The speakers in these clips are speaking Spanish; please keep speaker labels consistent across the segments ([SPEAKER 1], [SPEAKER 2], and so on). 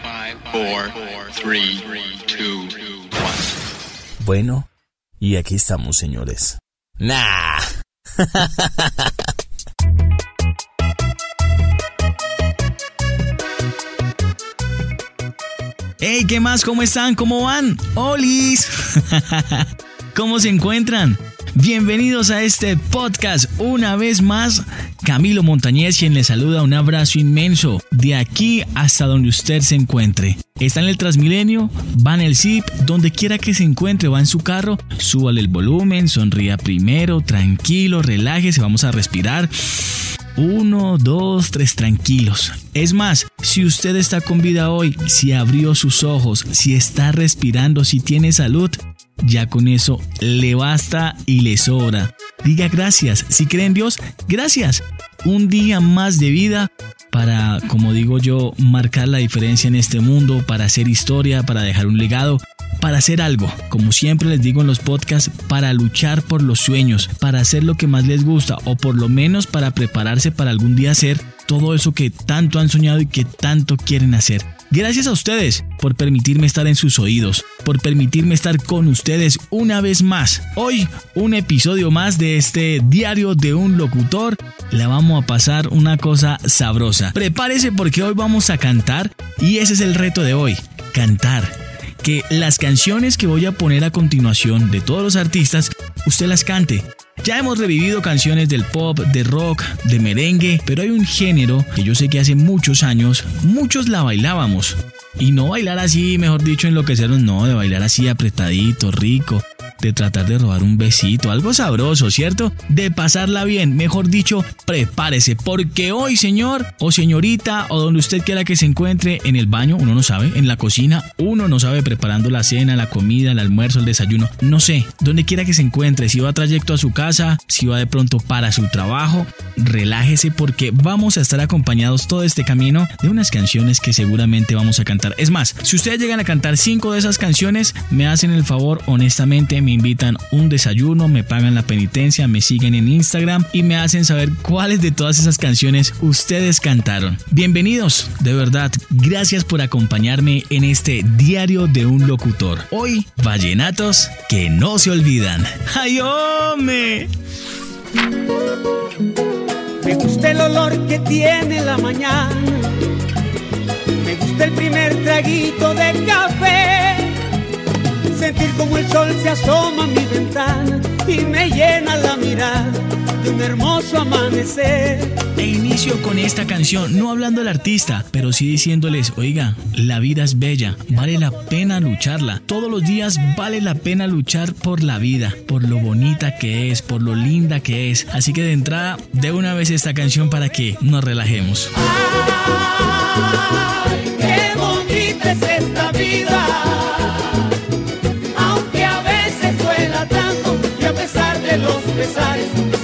[SPEAKER 1] 4, 3, 2, 1.
[SPEAKER 2] Bueno, y aquí estamos, señores. Nah. Hey, ¿qué más? ¿Cómo están? ¿Cómo van? ¡Olis! ¿Cómo se encuentran? Bienvenidos a este podcast una vez más. Camilo Montañez quien les saluda, un abrazo inmenso de aquí hasta donde usted se encuentre. Está en el Transmilenio, va en el zip, donde quiera que se encuentre, va en su carro, súbale el volumen, sonría primero, tranquilo, relájese, vamos a respirar. Uno, dos, tres, tranquilos. Es más, si usted está con vida hoy, si abrió sus ojos, si está respirando, si tiene salud, ya con eso le basta y le sobra. Diga gracias. Si cree en Dios, gracias. Un día más de vida para, como digo yo, marcar la diferencia en este mundo, para hacer historia, para dejar un legado, para hacer algo, como siempre les digo en los podcasts, para luchar por los sueños, para hacer lo que más les gusta o por lo menos para prepararse para algún día hacer todo eso que tanto han soñado y que tanto quieren hacer. Gracias a ustedes por permitirme estar en sus oídos, por permitirme estar con ustedes una vez más. Hoy un episodio más de este diario de un locutor. Le vamos a pasar una cosa sabrosa. Prepárese porque hoy vamos a cantar y ese es el reto de hoy, cantar. Que las canciones que voy a poner a continuación de todos los artistas, usted las cante. Ya hemos revivido canciones del pop, de rock, de merengue, pero hay un género que yo sé que hace muchos años muchos la bailábamos. Y no bailar así, mejor dicho, enloquecernos, no, de bailar así apretadito, rico, de tratar de robar un besito, algo sabroso, ¿cierto? De pasarla bien, mejor dicho, prepárese, porque hoy, señor o señorita, o donde usted quiera que se encuentre, en el baño, uno no sabe, en la cocina, uno no sabe preparando la cena, la comida, el almuerzo, el desayuno, no sé, donde quiera que se encuentre, si va a trayecto a su casa, si va de pronto para su trabajo, relájese porque vamos a estar acompañados todo este camino de unas canciones que seguramente vamos a cantar. Es más, si ustedes llegan a cantar cinco de esas canciones, me hacen el favor, honestamente, me invitan un desayuno, me pagan la penitencia, me siguen en Instagram y me hacen saber cuáles de todas esas canciones ustedes cantaron. Bienvenidos, de verdad, gracias por acompañarme en este diario de un locutor. Hoy, vallenatos que no se olvidan. ¡Ay!
[SPEAKER 3] Me gusta el olor que tiene la mañana. Me gusta el primer traguito de café. Sentir como el sol se asoma a mi ventana y me llena la mirada de un hermoso amanecer.
[SPEAKER 2] E inicio con esta canción, no hablando del artista, pero sí diciéndoles, oiga, la vida es bella, vale la pena lucharla. Todos los días vale la pena luchar por la vida, por lo bonita que es, por lo linda que es. Así que de entrada, de una vez esta canción para que nos relajemos.
[SPEAKER 3] ¡Ay, qué bonita es esta vida! Pesares,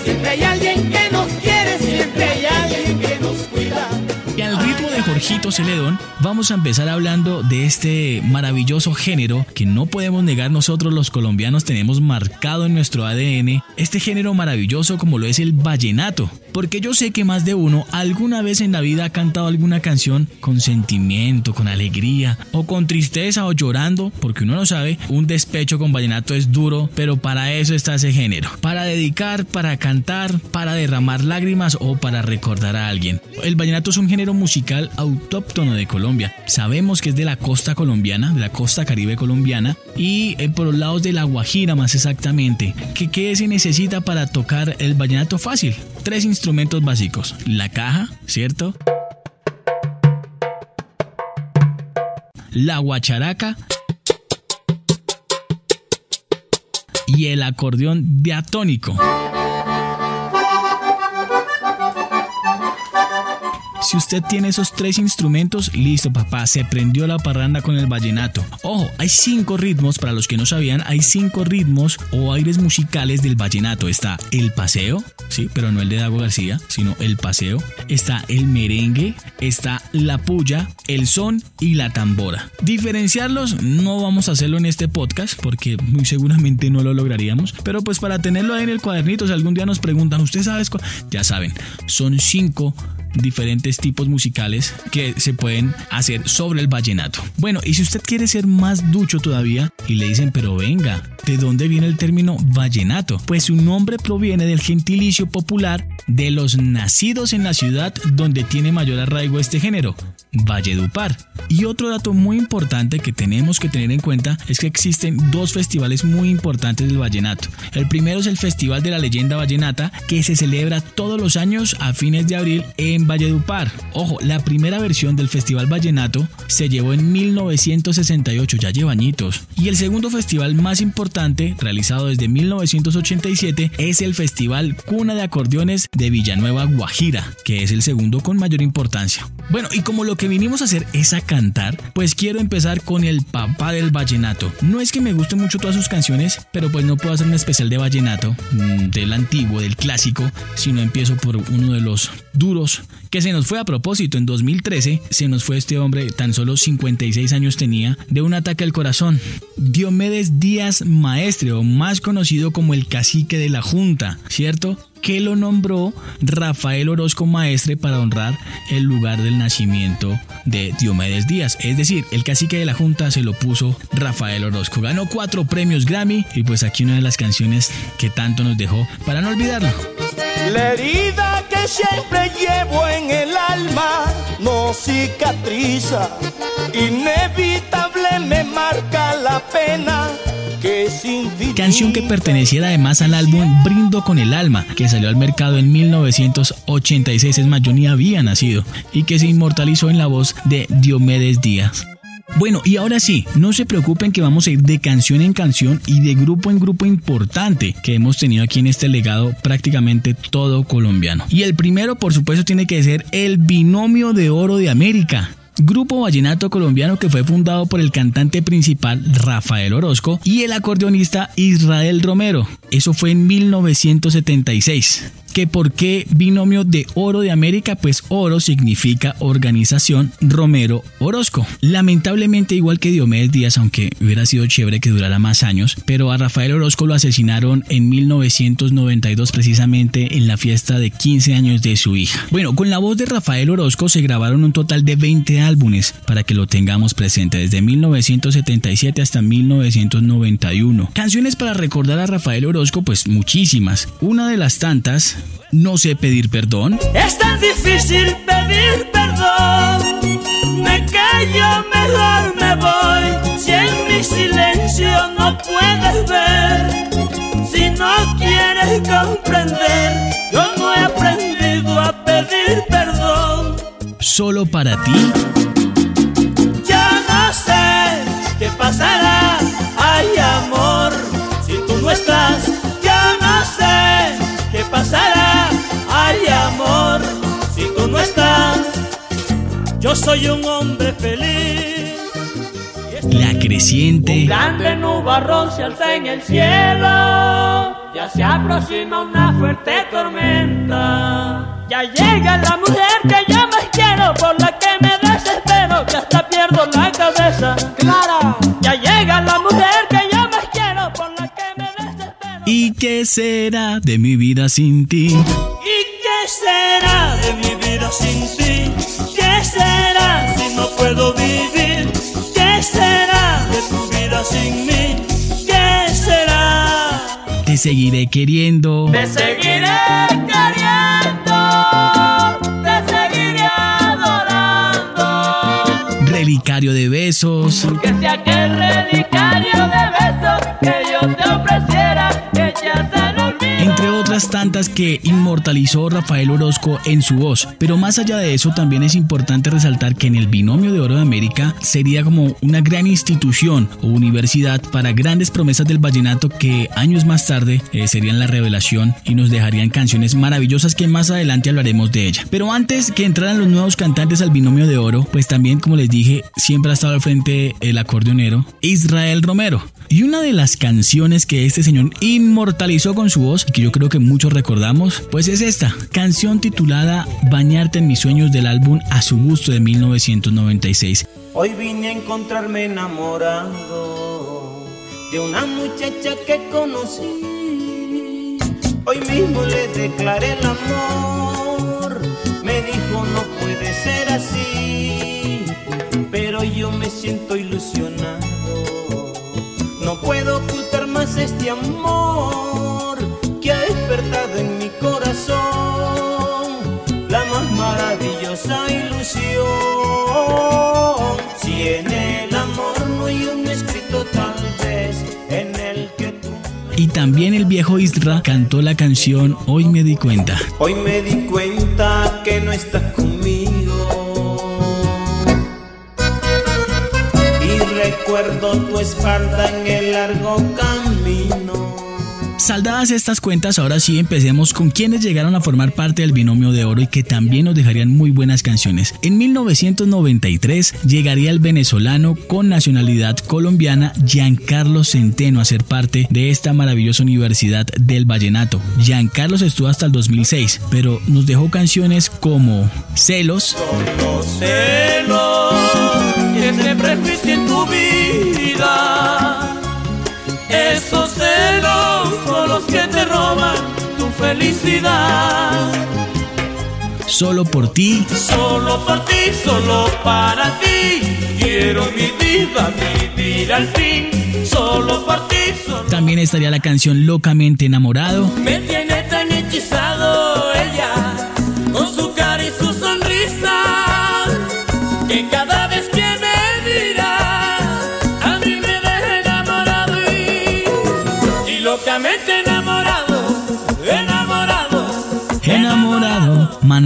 [SPEAKER 2] Jorgito Celedón, vamos a empezar hablando de este maravilloso género que no podemos negar nosotros los colombianos tenemos marcado en nuestro ADN, este género maravilloso como lo es el vallenato. Porque yo sé que más de uno alguna vez en la vida ha cantado alguna canción con sentimiento, con alegría, o con tristeza o llorando, porque uno no sabe, un despecho con vallenato es duro, pero para eso está ese género. Para dedicar, para cantar, para derramar lágrimas o para recordar a alguien. El vallenato es un género musical autóctono de Colombia. Sabemos que es de la costa colombiana, de la costa caribe colombiana, y eh, por los lados de la Guajira más exactamente. ¿Qué, ¿Qué se necesita para tocar el vallenato fácil? Tres instrumentos básicos. La caja, ¿cierto? La guacharaca y el acordeón diatónico. Si usted tiene esos tres instrumentos, listo papá, se prendió la parranda con el vallenato. Ojo, hay cinco ritmos, para los que no sabían, hay cinco ritmos o aires musicales del vallenato. Está el paseo, sí, pero no el de Dago García, sino el paseo. Está el merengue, está la puya, el son y la tambora. Diferenciarlos no vamos a hacerlo en este podcast porque muy seguramente no lo lograríamos, pero pues para tenerlo ahí en el cuadernito, si algún día nos preguntan, ¿usted sabe? Ya saben, son cinco diferentes tipos musicales que se pueden hacer sobre el vallenato. Bueno, y si usted quiere ser más ducho todavía y le dicen, pero venga, ¿de dónde viene el término vallenato? Pues su nombre proviene del gentilicio popular de los nacidos en la ciudad donde tiene mayor arraigo este género, Valledupar. Y otro dato muy importante que tenemos que tener en cuenta es que existen dos festivales muy importantes del vallenato. El primero es el Festival de la Leyenda Vallenata, que se celebra todos los años a fines de abril en Valledupar. Ojo, la primera versión del Festival Vallenato se llevó en 1968, ya lleva añitos. Y el segundo festival más importante, realizado desde 1987, es el Festival Cuna de Acordeones de Villanueva, Guajira, que es el segundo con mayor importancia. Bueno, y como lo que vinimos a hacer es a cantar, pues quiero empezar con el papá del vallenato. No es que me gusten mucho todas sus canciones, pero pues no puedo hacer un especial de vallenato, mm, del antiguo, del clásico, si no empiezo por uno de los duros que se nos fue a propósito en 2013, se nos fue este hombre, tan solo 56 años tenía, de un ataque al corazón. Diomedes Díaz Maestre, o más conocido como el cacique de la Junta, ¿cierto? que lo nombró Rafael Orozco Maestre para honrar el lugar del nacimiento de Diomedes Díaz. Es decir, el cacique de la Junta se lo puso Rafael Orozco. Ganó cuatro premios Grammy y pues aquí una de las canciones que tanto nos dejó para no olvidarlo.
[SPEAKER 4] La herida que siempre llevo en el alma no cicatriza, inevitable marca la pena
[SPEAKER 2] Canción que perteneciera además al álbum Brindo con el Alma, que salió al mercado en 1986, es más, yo ni había nacido, y que se inmortalizó en la voz de Diomedes Díaz. Bueno, y ahora sí, no se preocupen que vamos a ir de canción en canción y de grupo en grupo importante que hemos tenido aquí en este legado prácticamente todo colombiano. Y el primero, por supuesto, tiene que ser el binomio de oro de América grupo vallenato colombiano que fue fundado por el cantante principal Rafael Orozco y el acordeonista Israel Romero. Eso fue en 1976 que por qué binomio de oro de América, pues oro significa organización Romero Orozco. Lamentablemente igual que Diomedes Díaz, aunque hubiera sido chévere que durara más años, pero a Rafael Orozco lo asesinaron en 1992 precisamente en la fiesta de 15 años de su hija. Bueno, con la voz de Rafael Orozco se grabaron un total de 20 álbumes para que lo tengamos presente desde 1977 hasta 1991. Canciones para recordar a Rafael Orozco, pues muchísimas. Una de las tantas no sé pedir perdón.
[SPEAKER 4] Es tan difícil pedir perdón. Me callo, mejor me voy. Si en mi silencio no puedes ver, si no quieres comprender, yo no he aprendido a pedir perdón.
[SPEAKER 2] Solo para ti.
[SPEAKER 4] Ya no sé qué pasará. Ay, amor, si tú no estás, Amor, si tú no estás, yo soy un hombre feliz.
[SPEAKER 2] La creciente.
[SPEAKER 4] Un grande nubarrón se alza en el cielo. Ya se aproxima una fuerte tormenta. Ya llega la mujer que yo más quiero, por la que me desespero, que hasta pierdo la cabeza. Clara. Ya llega la mujer que yo más quiero, por la que me desespero.
[SPEAKER 2] ¿Y qué será de mi vida sin ti?
[SPEAKER 4] ¿Y qué será de mi vida sin ti? ¿Qué será si no puedo vivir? ¿Qué será de tu vida sin mí? ¿Qué será?
[SPEAKER 2] Te seguiré queriendo.
[SPEAKER 4] Te seguiré queriendo, te seguiré adorando.
[SPEAKER 2] Relicario de besos.
[SPEAKER 4] Que sea aquel relicario de besos que
[SPEAKER 2] tantas que inmortalizó Rafael Orozco en su voz. Pero más allá de eso, también es importante resaltar que en el binomio de oro de América sería como una gran institución o universidad para grandes promesas del vallenato que años más tarde eh, serían la revelación y nos dejarían canciones maravillosas que más adelante hablaremos de ella. Pero antes que entraran los nuevos cantantes al binomio de oro, pues también, como les dije, siempre ha estado al frente el acordeonero Israel Romero. Y una de las canciones que este señor inmortalizó con su voz, y que yo creo que muchos recordamos, pues es esta, canción titulada Bañarte en mis sueños del álbum A su gusto de 1996.
[SPEAKER 4] Hoy vine a encontrarme enamorado de una muchacha que conocí. Hoy mismo le declaré el amor. Me
[SPEAKER 5] dijo no puede ser así, pero yo me siento ilusionado. No puedo ocultar más este amor que en mi corazón la más maravillosa ilusión. Si en el amor no hay un escrito tal vez en el que tú...
[SPEAKER 2] Y también el viejo Isra cantó la canción Hoy me di cuenta.
[SPEAKER 5] Hoy me di cuenta que no estás conmigo. Y recuerdo tu espalda en el largo camino.
[SPEAKER 2] Saldadas estas cuentas, ahora sí empecemos con quienes llegaron a formar parte del binomio de oro y que también nos dejarían muy buenas canciones. En 1993 llegaría el venezolano con nacionalidad colombiana Giancarlo Centeno a ser parte de esta maravillosa universidad del vallenato. Giancarlo estuvo hasta el 2006, pero nos dejó canciones como Celos,
[SPEAKER 5] Los ese prejuicio en tu vida. Esos celos los que te roban tu felicidad.
[SPEAKER 2] Solo por ti,
[SPEAKER 5] Solo por ti, solo para ti. Quiero mi vida vivir al fin. Solo por ti, solo.
[SPEAKER 2] también estaría la canción Locamente enamorado,
[SPEAKER 5] Me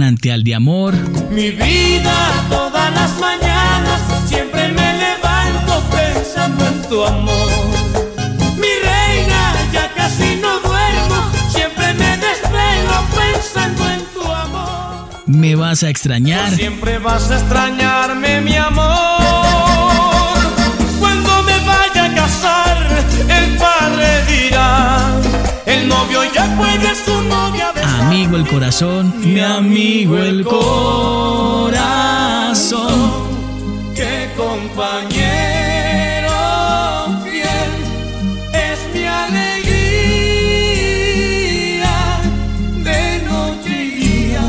[SPEAKER 2] manantial de amor.
[SPEAKER 5] Mi vida todas las mañanas siempre me levanto pensando en tu amor. Mi reina, ya casi no duermo, siempre me desvelo pensando en tu amor.
[SPEAKER 2] Me vas a extrañar.
[SPEAKER 5] Siempre vas a extrañarme, mi amor. Cuando me vaya a casar, el padre dirá: El novio ya puede su novia.
[SPEAKER 2] Amigo el corazón, mi amigo el corazón.
[SPEAKER 5] que compañero fiel es mi alegría de noche y día.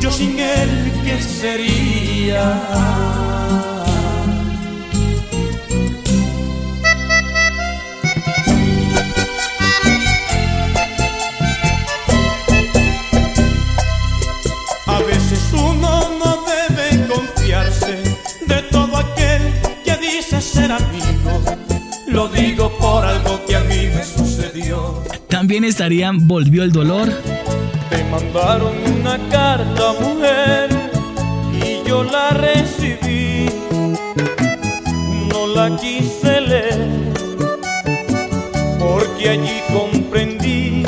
[SPEAKER 5] Yo sin él, ¿qué sería?
[SPEAKER 2] También estarían Volvió el dolor,
[SPEAKER 5] Te mandaron una carta, mujer, y yo la recibí. No la quise leer, porque allí comprendí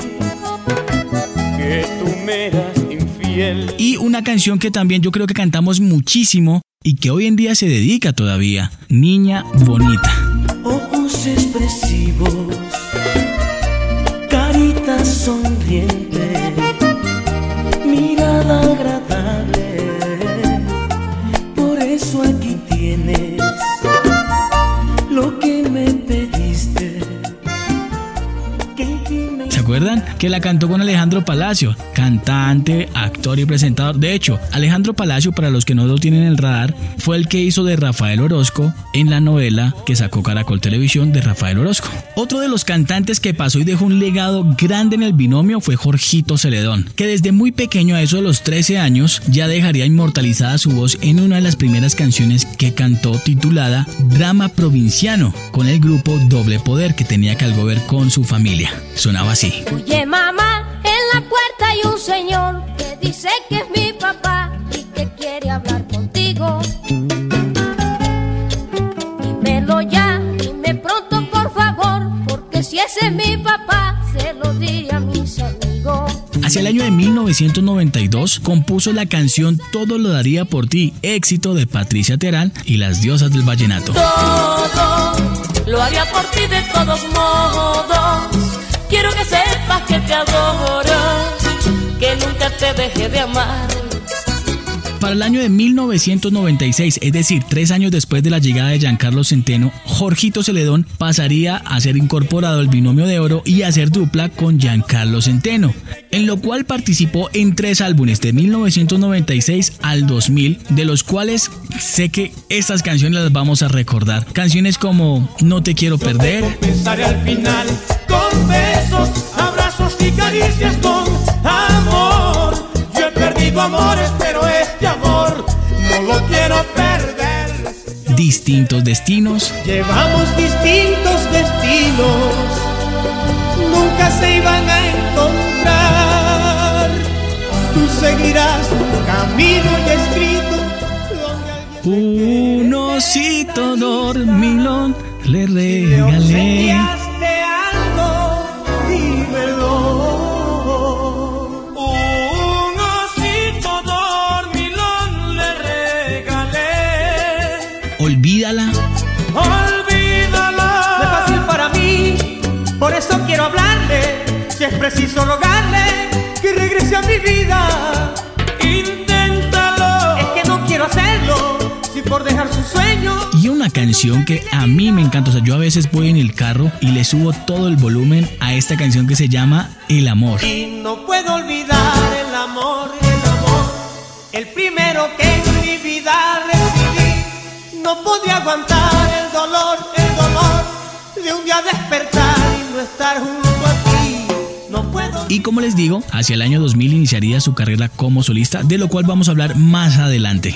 [SPEAKER 5] que tú me eras infiel.
[SPEAKER 2] y una canción que también yo creo que cantamos muchísimo y que hoy en día se dedica todavía, Niña Bonita.
[SPEAKER 5] ojos expresivos, sonriente, Que
[SPEAKER 2] la cantó con Alejandro Palacio, cantante, actor y presentador. De hecho, Alejandro Palacio, para los que no lo tienen en el radar, fue el que hizo de Rafael Orozco en la novela que sacó Caracol Televisión de Rafael Orozco. Otro de los cantantes que pasó y dejó un legado grande en el binomio fue Jorgito Celedón, que desde muy pequeño, a eso de los 13 años, ya dejaría inmortalizada su voz en una de las primeras canciones que cantó titulada Drama Provinciano, con el grupo Doble Poder que tenía que algo ver con su familia. Sonaba así.
[SPEAKER 6] Mamá, en la puerta hay un señor que dice que es mi papá y que quiere hablar contigo. Dímelo ya, dime pronto por favor, porque si ese es mi papá, se lo diré a mis amigos.
[SPEAKER 2] Hacia el año de 1992 compuso la canción Todo lo daría por ti, éxito de Patricia Terán y las diosas del vallenato.
[SPEAKER 7] todo lo haría por ti de todos modos. Quiero que sepas que te adoro, que nunca te dejé de amar.
[SPEAKER 2] Para el año de 1996, es decir, tres años después de la llegada de Giancarlo Centeno, Jorgito Celedón pasaría a ser incorporado al binomio de oro y a hacer dupla con Giancarlo Centeno, en lo cual participó en tres álbumes de 1996 al 2000, de los cuales sé que estas canciones las vamos a recordar. Canciones como No te quiero perder.
[SPEAKER 3] Al final con besos, abrazos y caricias con amor. Yo he perdido amores, pero este amor no lo quiero perder.
[SPEAKER 2] Distintos destinos.
[SPEAKER 3] Llevamos distintos destinos, nunca se iban a encontrar. Tú seguirás tu camino ya escrito.
[SPEAKER 2] Un osito dormilón le regalé.
[SPEAKER 3] Preciso rogarle que regrese a mi vida. Inténtalo. Es que no quiero hacerlo, si por dejar su sueño.
[SPEAKER 2] Y una canción que a mí me encanta. O sea, yo a veces voy en el carro y le subo todo el volumen a esta canción que se llama El amor.
[SPEAKER 3] Y no puedo olvidar el amor, el amor, el primero que en mi vida recibí. No podía aguantar el dolor, el dolor de un día despertar y no estar junto
[SPEAKER 2] Y como les digo, hacia el año 2000 iniciaría su carrera como solista, de lo cual vamos a hablar más adelante.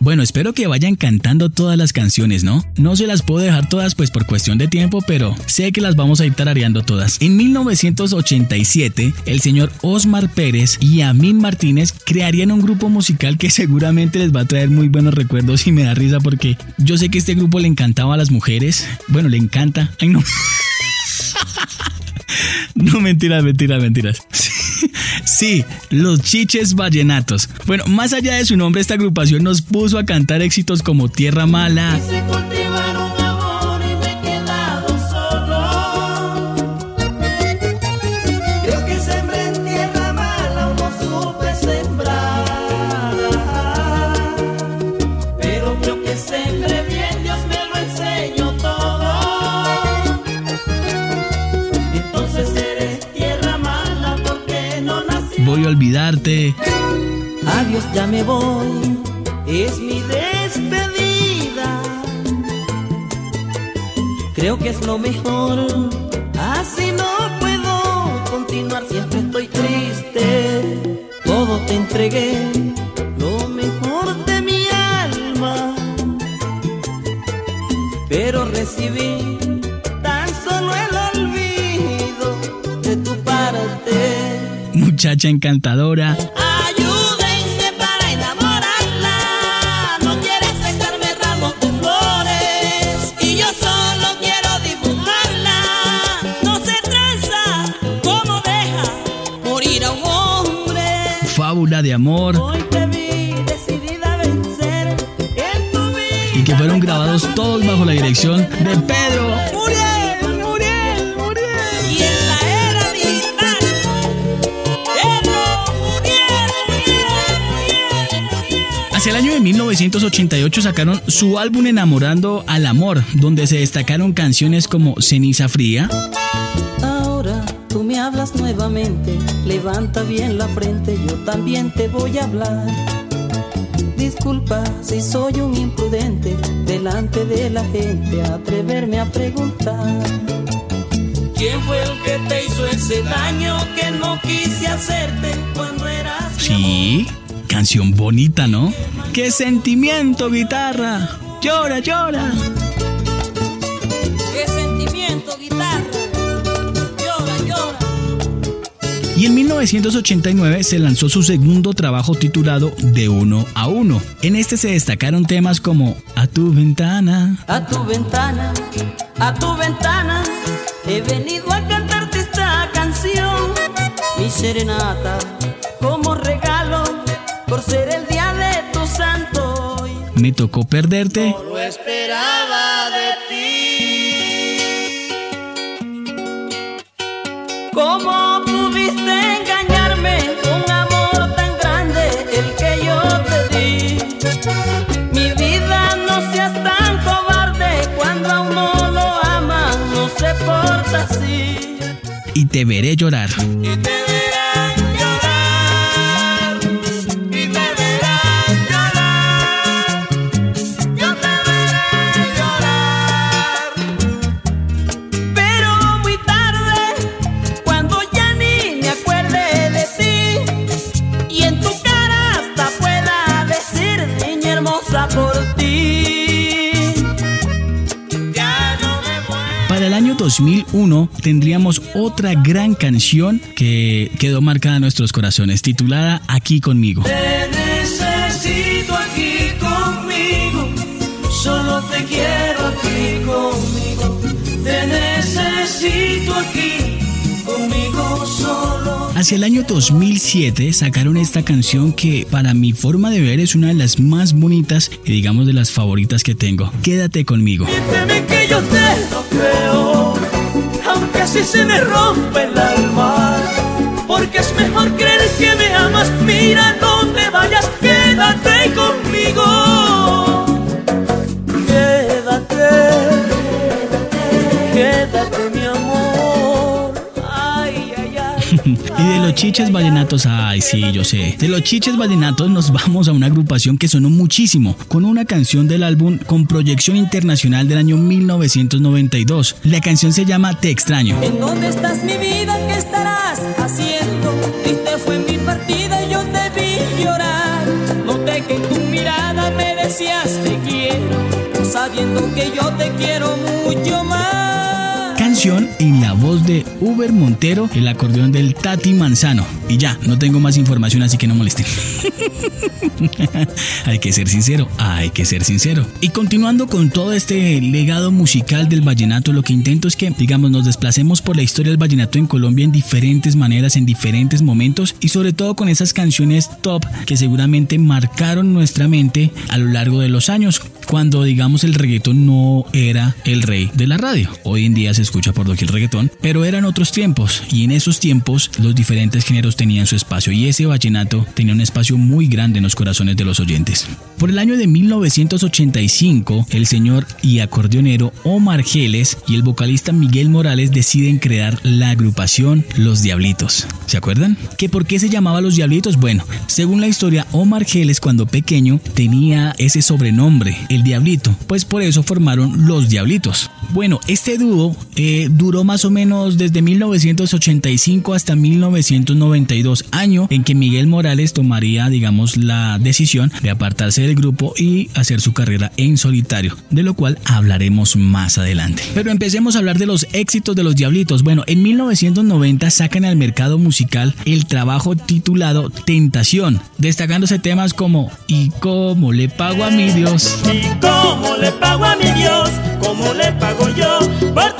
[SPEAKER 2] Bueno, espero que vayan cantando todas las canciones, ¿no? No se las puedo dejar todas pues por cuestión de tiempo, pero sé que las vamos a ir tarareando todas. En 1987, el señor Osmar Pérez y Amin Martínez crearían un grupo musical que seguramente les va a traer muy buenos recuerdos y me da risa porque yo sé que este grupo le encantaba a las mujeres. Bueno, le encanta. Ay, no. No, mentiras, mentiras, mentiras. Sí, sí, los chiches vallenatos. Bueno, más allá de su nombre, esta agrupación nos puso a cantar éxitos como Tierra Mala,
[SPEAKER 7] Adiós, ya me voy, es mi despedida. Creo que es lo mejor, así no puedo continuar, siempre estoy triste. Todo te entregué, lo mejor de mi alma, pero recibí
[SPEAKER 2] Muchacha encantadora.
[SPEAKER 7] Ayúdenme para enamorarla. No quiere aceptarme ramos de flores. Y yo solo quiero dibujarla. No se tranza como deja morir a un hombre.
[SPEAKER 2] Fábula de amor.
[SPEAKER 7] Hoy te vi decidida a vencer en tu vida.
[SPEAKER 2] Y que fueron grabados todos bajo la dirección de Pedro.
[SPEAKER 7] Muriel,
[SPEAKER 2] Hacia el año de 1988 sacaron su álbum Enamorando al Amor, donde se destacaron canciones como Ceniza Fría,
[SPEAKER 7] Ahora tú me hablas nuevamente, levanta bien la frente, yo también te voy a hablar. Disculpa si soy un imprudente delante de la gente, atreverme a preguntar. ¿Quién fue el que te hizo ese daño que no quise hacerte cuando eras mi
[SPEAKER 2] Sí, canción bonita, ¿no? ¡Qué sentimiento, guitarra! ¡Llora, llora!
[SPEAKER 7] ¿Qué sentimiento, guitarra? Llora, llora.
[SPEAKER 2] Y en 1989 se lanzó su segundo trabajo titulado De Uno a Uno. En este se destacaron temas como A tu ventana,
[SPEAKER 7] A tu ventana, a tu ventana, he venido a cantarte esta canción. Mi serenata, ser el día de tu santo.
[SPEAKER 2] Me tocó perderte.
[SPEAKER 7] No lo esperaba de ti. ¿Cómo pudiste engañarme? Un amor tan grande, el que yo te di. Mi vida no seas tan cobarde. Cuando a uno lo ama, no se porta así. Y te veré
[SPEAKER 2] llorar. Y te 2001 tendríamos otra gran canción que quedó marcada en nuestros corazones, titulada Aquí conmigo.
[SPEAKER 7] Te necesito aquí conmigo, solo te quiero aquí conmigo. Te necesito aquí conmigo solo.
[SPEAKER 2] Hacia el año 2007 sacaron esta canción que para mi forma de ver es una de las más bonitas y digamos de las favoritas que tengo. Quédate conmigo.
[SPEAKER 7] Dime que yo te lo creo, aunque así se me rompe el alma. Porque es mejor creer que me amas. Mira, no te vayas, quédate conmigo.
[SPEAKER 2] Y de los chiches vallenatos, ay sí, yo sé. De los chiches vallenatos nos vamos a una agrupación que sonó muchísimo, con una canción del álbum con proyección internacional del año 1992. La canción se llama Te extraño.
[SPEAKER 8] ¿En dónde estás mi vida? ¿Qué estarás haciendo? Triste fue mi partida y yo te vi llorar. Noté que en tu mirada me decías te quiero, sabiendo que yo te quiero mucho más.
[SPEAKER 2] Canción en la voz de Uber Montero, el acordeón del Tati Manzano. Y ya, no tengo más información, así que no molesten. hay que ser sincero, hay que ser sincero. Y continuando con todo este legado musical del vallenato, lo que intento es que, digamos, nos desplacemos por la historia del vallenato en Colombia en diferentes maneras, en diferentes momentos y sobre todo con esas canciones top que seguramente marcaron nuestra mente a lo largo de los años, cuando digamos el reggaetón no era el rey de la radio. Hoy en día se escucha por lo que el reggaetón, pero eran otros tiempos y en esos tiempos los diferentes géneros tenían su espacio y ese vallenato tenía un espacio muy grande en los corazones de los oyentes. Por el año de 1985, el señor y acordeonero Omar Geles y el vocalista Miguel Morales deciden crear la agrupación Los Diablitos. ¿Se acuerdan? ¿Que por qué se llamaba Los Diablitos? Bueno, según la historia, Omar Geles cuando pequeño tenía ese sobrenombre, el Diablito, pues por eso formaron Los Diablitos. Bueno, este dúo eh, duró más o menos desde 1985 hasta 1992, año en que Miguel Morales tomaría, digamos, la decisión de apartarse del grupo y hacer su carrera en solitario, de lo cual hablaremos más adelante. Pero empecemos a hablar de los éxitos de los Diablitos. Bueno, en 1990 sacan al mercado musical el trabajo titulado Tentación, destacándose temas como ¿Y cómo le pago a mi Dios?
[SPEAKER 7] ¿Y cómo le pago a mi Dios? ¿Cómo le pago yo por?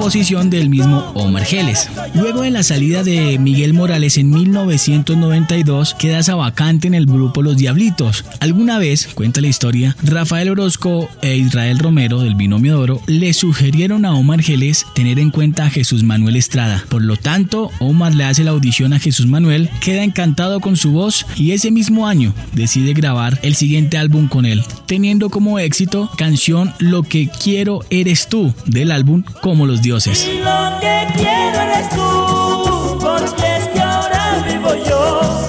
[SPEAKER 2] Composición del mismo Omar Geles. Luego de la salida de Miguel Morales en 1992, queda esa vacante en el grupo Los Diablitos. Alguna vez, cuenta la historia, Rafael Orozco e Israel Romero del Binomio de Oro le sugirieron a Omar Geles tener en cuenta a Jesús Manuel Estrada. Por lo tanto, Omar le hace la audición a Jesús Manuel, queda encantado con su voz y ese mismo año decide grabar el siguiente álbum con él, teniendo como éxito canción Lo que quiero eres tú del álbum Como los
[SPEAKER 7] Y lo que quiero eres tú, porque es que ahora vivo yo.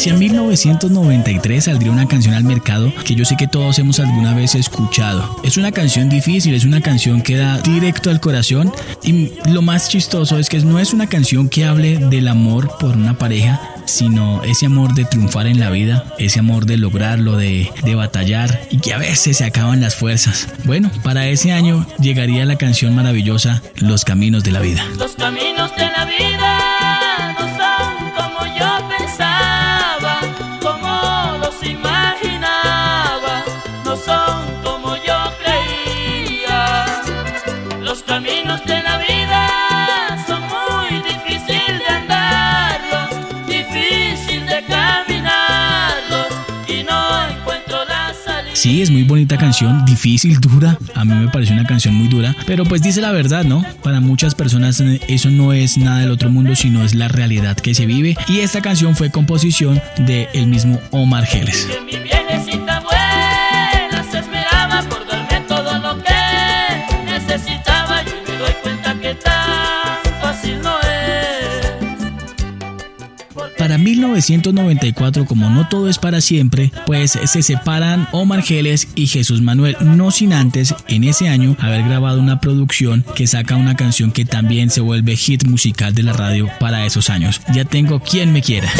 [SPEAKER 2] Hacia 1993 saldría una canción al mercado que yo sé que todos hemos alguna vez escuchado. Es una canción difícil, es una canción que da directo al corazón y lo más chistoso es que no es una canción que hable del amor por una pareja, sino ese amor de triunfar en la vida, ese amor de lograrlo, de, de batallar y que a veces se acaban las fuerzas. Bueno, para ese año llegaría la canción maravillosa Los Caminos de la Vida.
[SPEAKER 4] Los caminos de la vida
[SPEAKER 2] Sí, es muy bonita canción, difícil, dura. A mí me pareció una canción muy dura, pero pues dice la verdad, ¿no? Para muchas personas eh, eso no es nada del otro mundo, sino es la realidad que se vive. Y esta canción fue composición de el mismo Omar Geles. 1994, como no todo es para siempre, pues se separan Omar Geles y Jesús Manuel, no sin antes en ese año haber grabado una producción que saca una canción que también se vuelve hit musical de la radio para esos años. Ya tengo quien me quiera.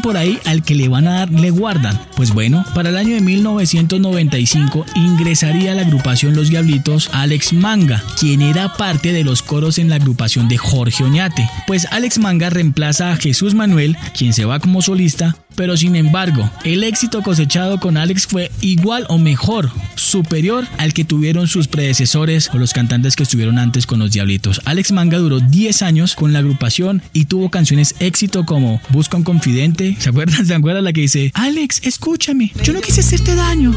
[SPEAKER 2] Por ahí, al que le van a dar le guardan. Pues bueno, para el año de 1995 ingresaría a la agrupación Los Diablitos Alex Manga, quien era parte de los coros en la agrupación de Jorge Oñate. Pues Alex Manga reemplaza a Jesús Manuel, quien se va como solista, pero sin embargo, el éxito cosechado con Alex fue igual o mejor, superior al que tuvieron sus predecesores o los cantantes que estuvieron antes con los Diablitos. Alex Manga duró 10 años con la agrupación y tuvo canciones éxito como Busca un confidente. ¿Se acuerdan? ¿Se acuerdan la que dice, Alex, escúchame, yo no quise hacerte daño?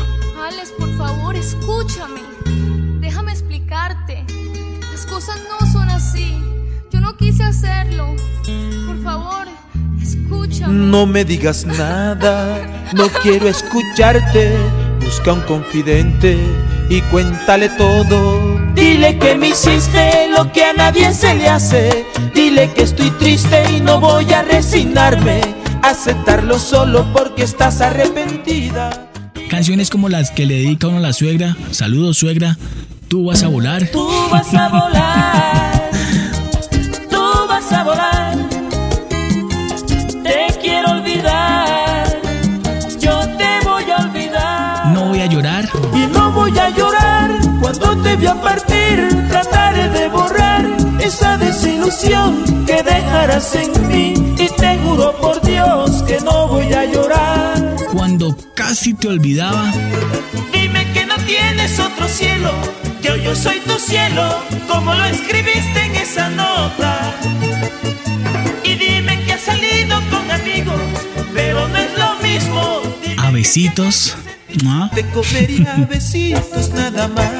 [SPEAKER 9] Alex, por favor, escúchame. Déjame explicarte. Las cosas no son así. Yo no quise hacerlo. Por favor, escúchame.
[SPEAKER 5] No me digas nada, no quiero escucharte. Busca un confidente y cuéntale todo. Dile que me hiciste lo que a nadie se le hace. Dile que estoy triste y no voy a resignarme. Aceptarlo solo porque estás arrepentida.
[SPEAKER 2] Canciones como las que le dedica uno a la suegra, Saludos suegra, Tú vas a volar.
[SPEAKER 4] Tú vas a volar, tú vas a volar.
[SPEAKER 5] Cuando te vea partir. Trataré de borrar esa desilusión que dejarás en mí. Y te juro por Dios que no voy a llorar.
[SPEAKER 2] Cuando casi te olvidaba.
[SPEAKER 5] Dime que no tienes otro cielo, que hoy yo soy tu cielo, como lo escribiste en esa nota. Y dime que has salido con amigos, pero no es lo mismo. Dime
[SPEAKER 2] A besitos. ¿No?
[SPEAKER 5] Te comería besitos nada más.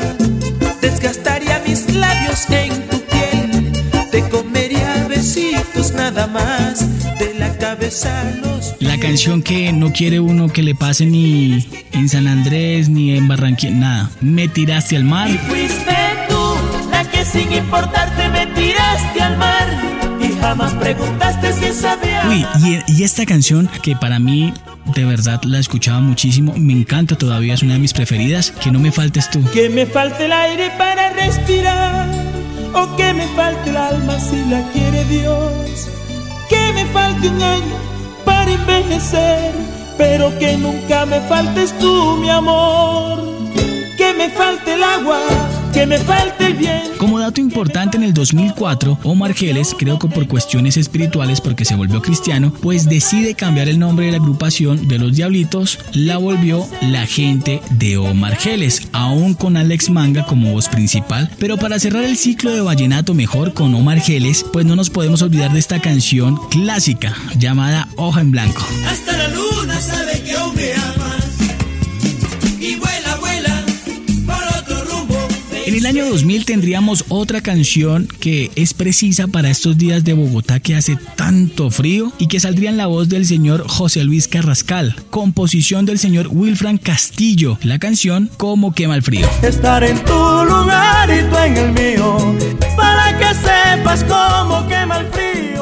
[SPEAKER 5] Desgastaría mis labios en tu piel. Te comería besitos nada más. De la cabeza a los pies.
[SPEAKER 2] La canción que no quiere uno que le pase ni en San Andrés ni en Barranquilla, nada. Me tiraste al mar.
[SPEAKER 5] Y fuiste tú la que sin importarte me tiraste al mar. Jamás preguntaste si sabía.
[SPEAKER 2] Uy, y, y esta canción que para mí de verdad la escuchaba muchísimo, me encanta todavía, es una de mis preferidas, que no me faltes tú.
[SPEAKER 5] Que me falte el aire para respirar. O que me falte el alma si la quiere Dios. Que me falte un año para envejecer. Pero que nunca me faltes tú, mi amor. Que me falte el agua, que me falte el bien.
[SPEAKER 2] Como dato importante, en el 2004, Omar Geles, creo que por cuestiones espirituales, porque se volvió cristiano, pues decide cambiar el nombre de la agrupación de los Diablitos, la volvió La Gente de Omar Geles, aún con Alex Manga como voz principal. Pero para cerrar el ciclo de Vallenato mejor con Omar Geles, pues no nos podemos olvidar de esta canción clásica llamada Hoja en Blanco.
[SPEAKER 5] Hasta la luna sabe que aún me amas.
[SPEAKER 2] En el año 2000 tendríamos otra canción que es precisa para estos días de Bogotá que hace tanto frío y que saldría en la voz del señor José Luis Carrascal, composición del señor Wilfran Castillo, la canción Como quema el frío.
[SPEAKER 5] Estar en tu lugar y tú en el mío. Para que sepas cómo quema el frío.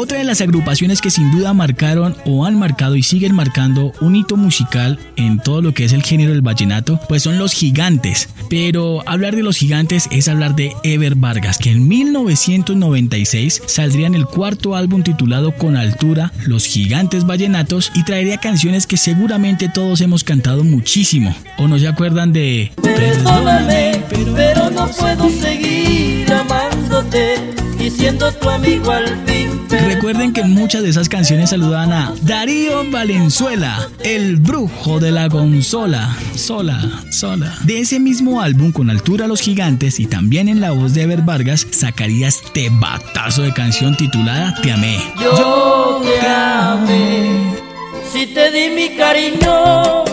[SPEAKER 2] Otra de las agrupaciones que sin duda marcaron o han marcado y siguen marcando un hito musical en todo lo que es el género del vallenato, pues son los gigantes. Pero hablar de los gigantes es hablar de Ever Vargas, que en 1996 saldría en el cuarto álbum titulado Con Altura, Los Gigantes Vallenatos, y traería canciones que seguramente todos hemos cantado muchísimo. ¿O no se acuerdan de...
[SPEAKER 7] Perdóname, pero no puedo seguir amándote y siendo tu amigo al fin.
[SPEAKER 2] Recuerden que en muchas de esas canciones saludaban a Darío Valenzuela, el brujo de la consola, sola, sola. De ese mismo álbum, con altura los gigantes y también en la voz de Ever Vargas, sacaría este batazo de canción titulada Te amé.
[SPEAKER 7] Yo te amé, si te di mi cariño,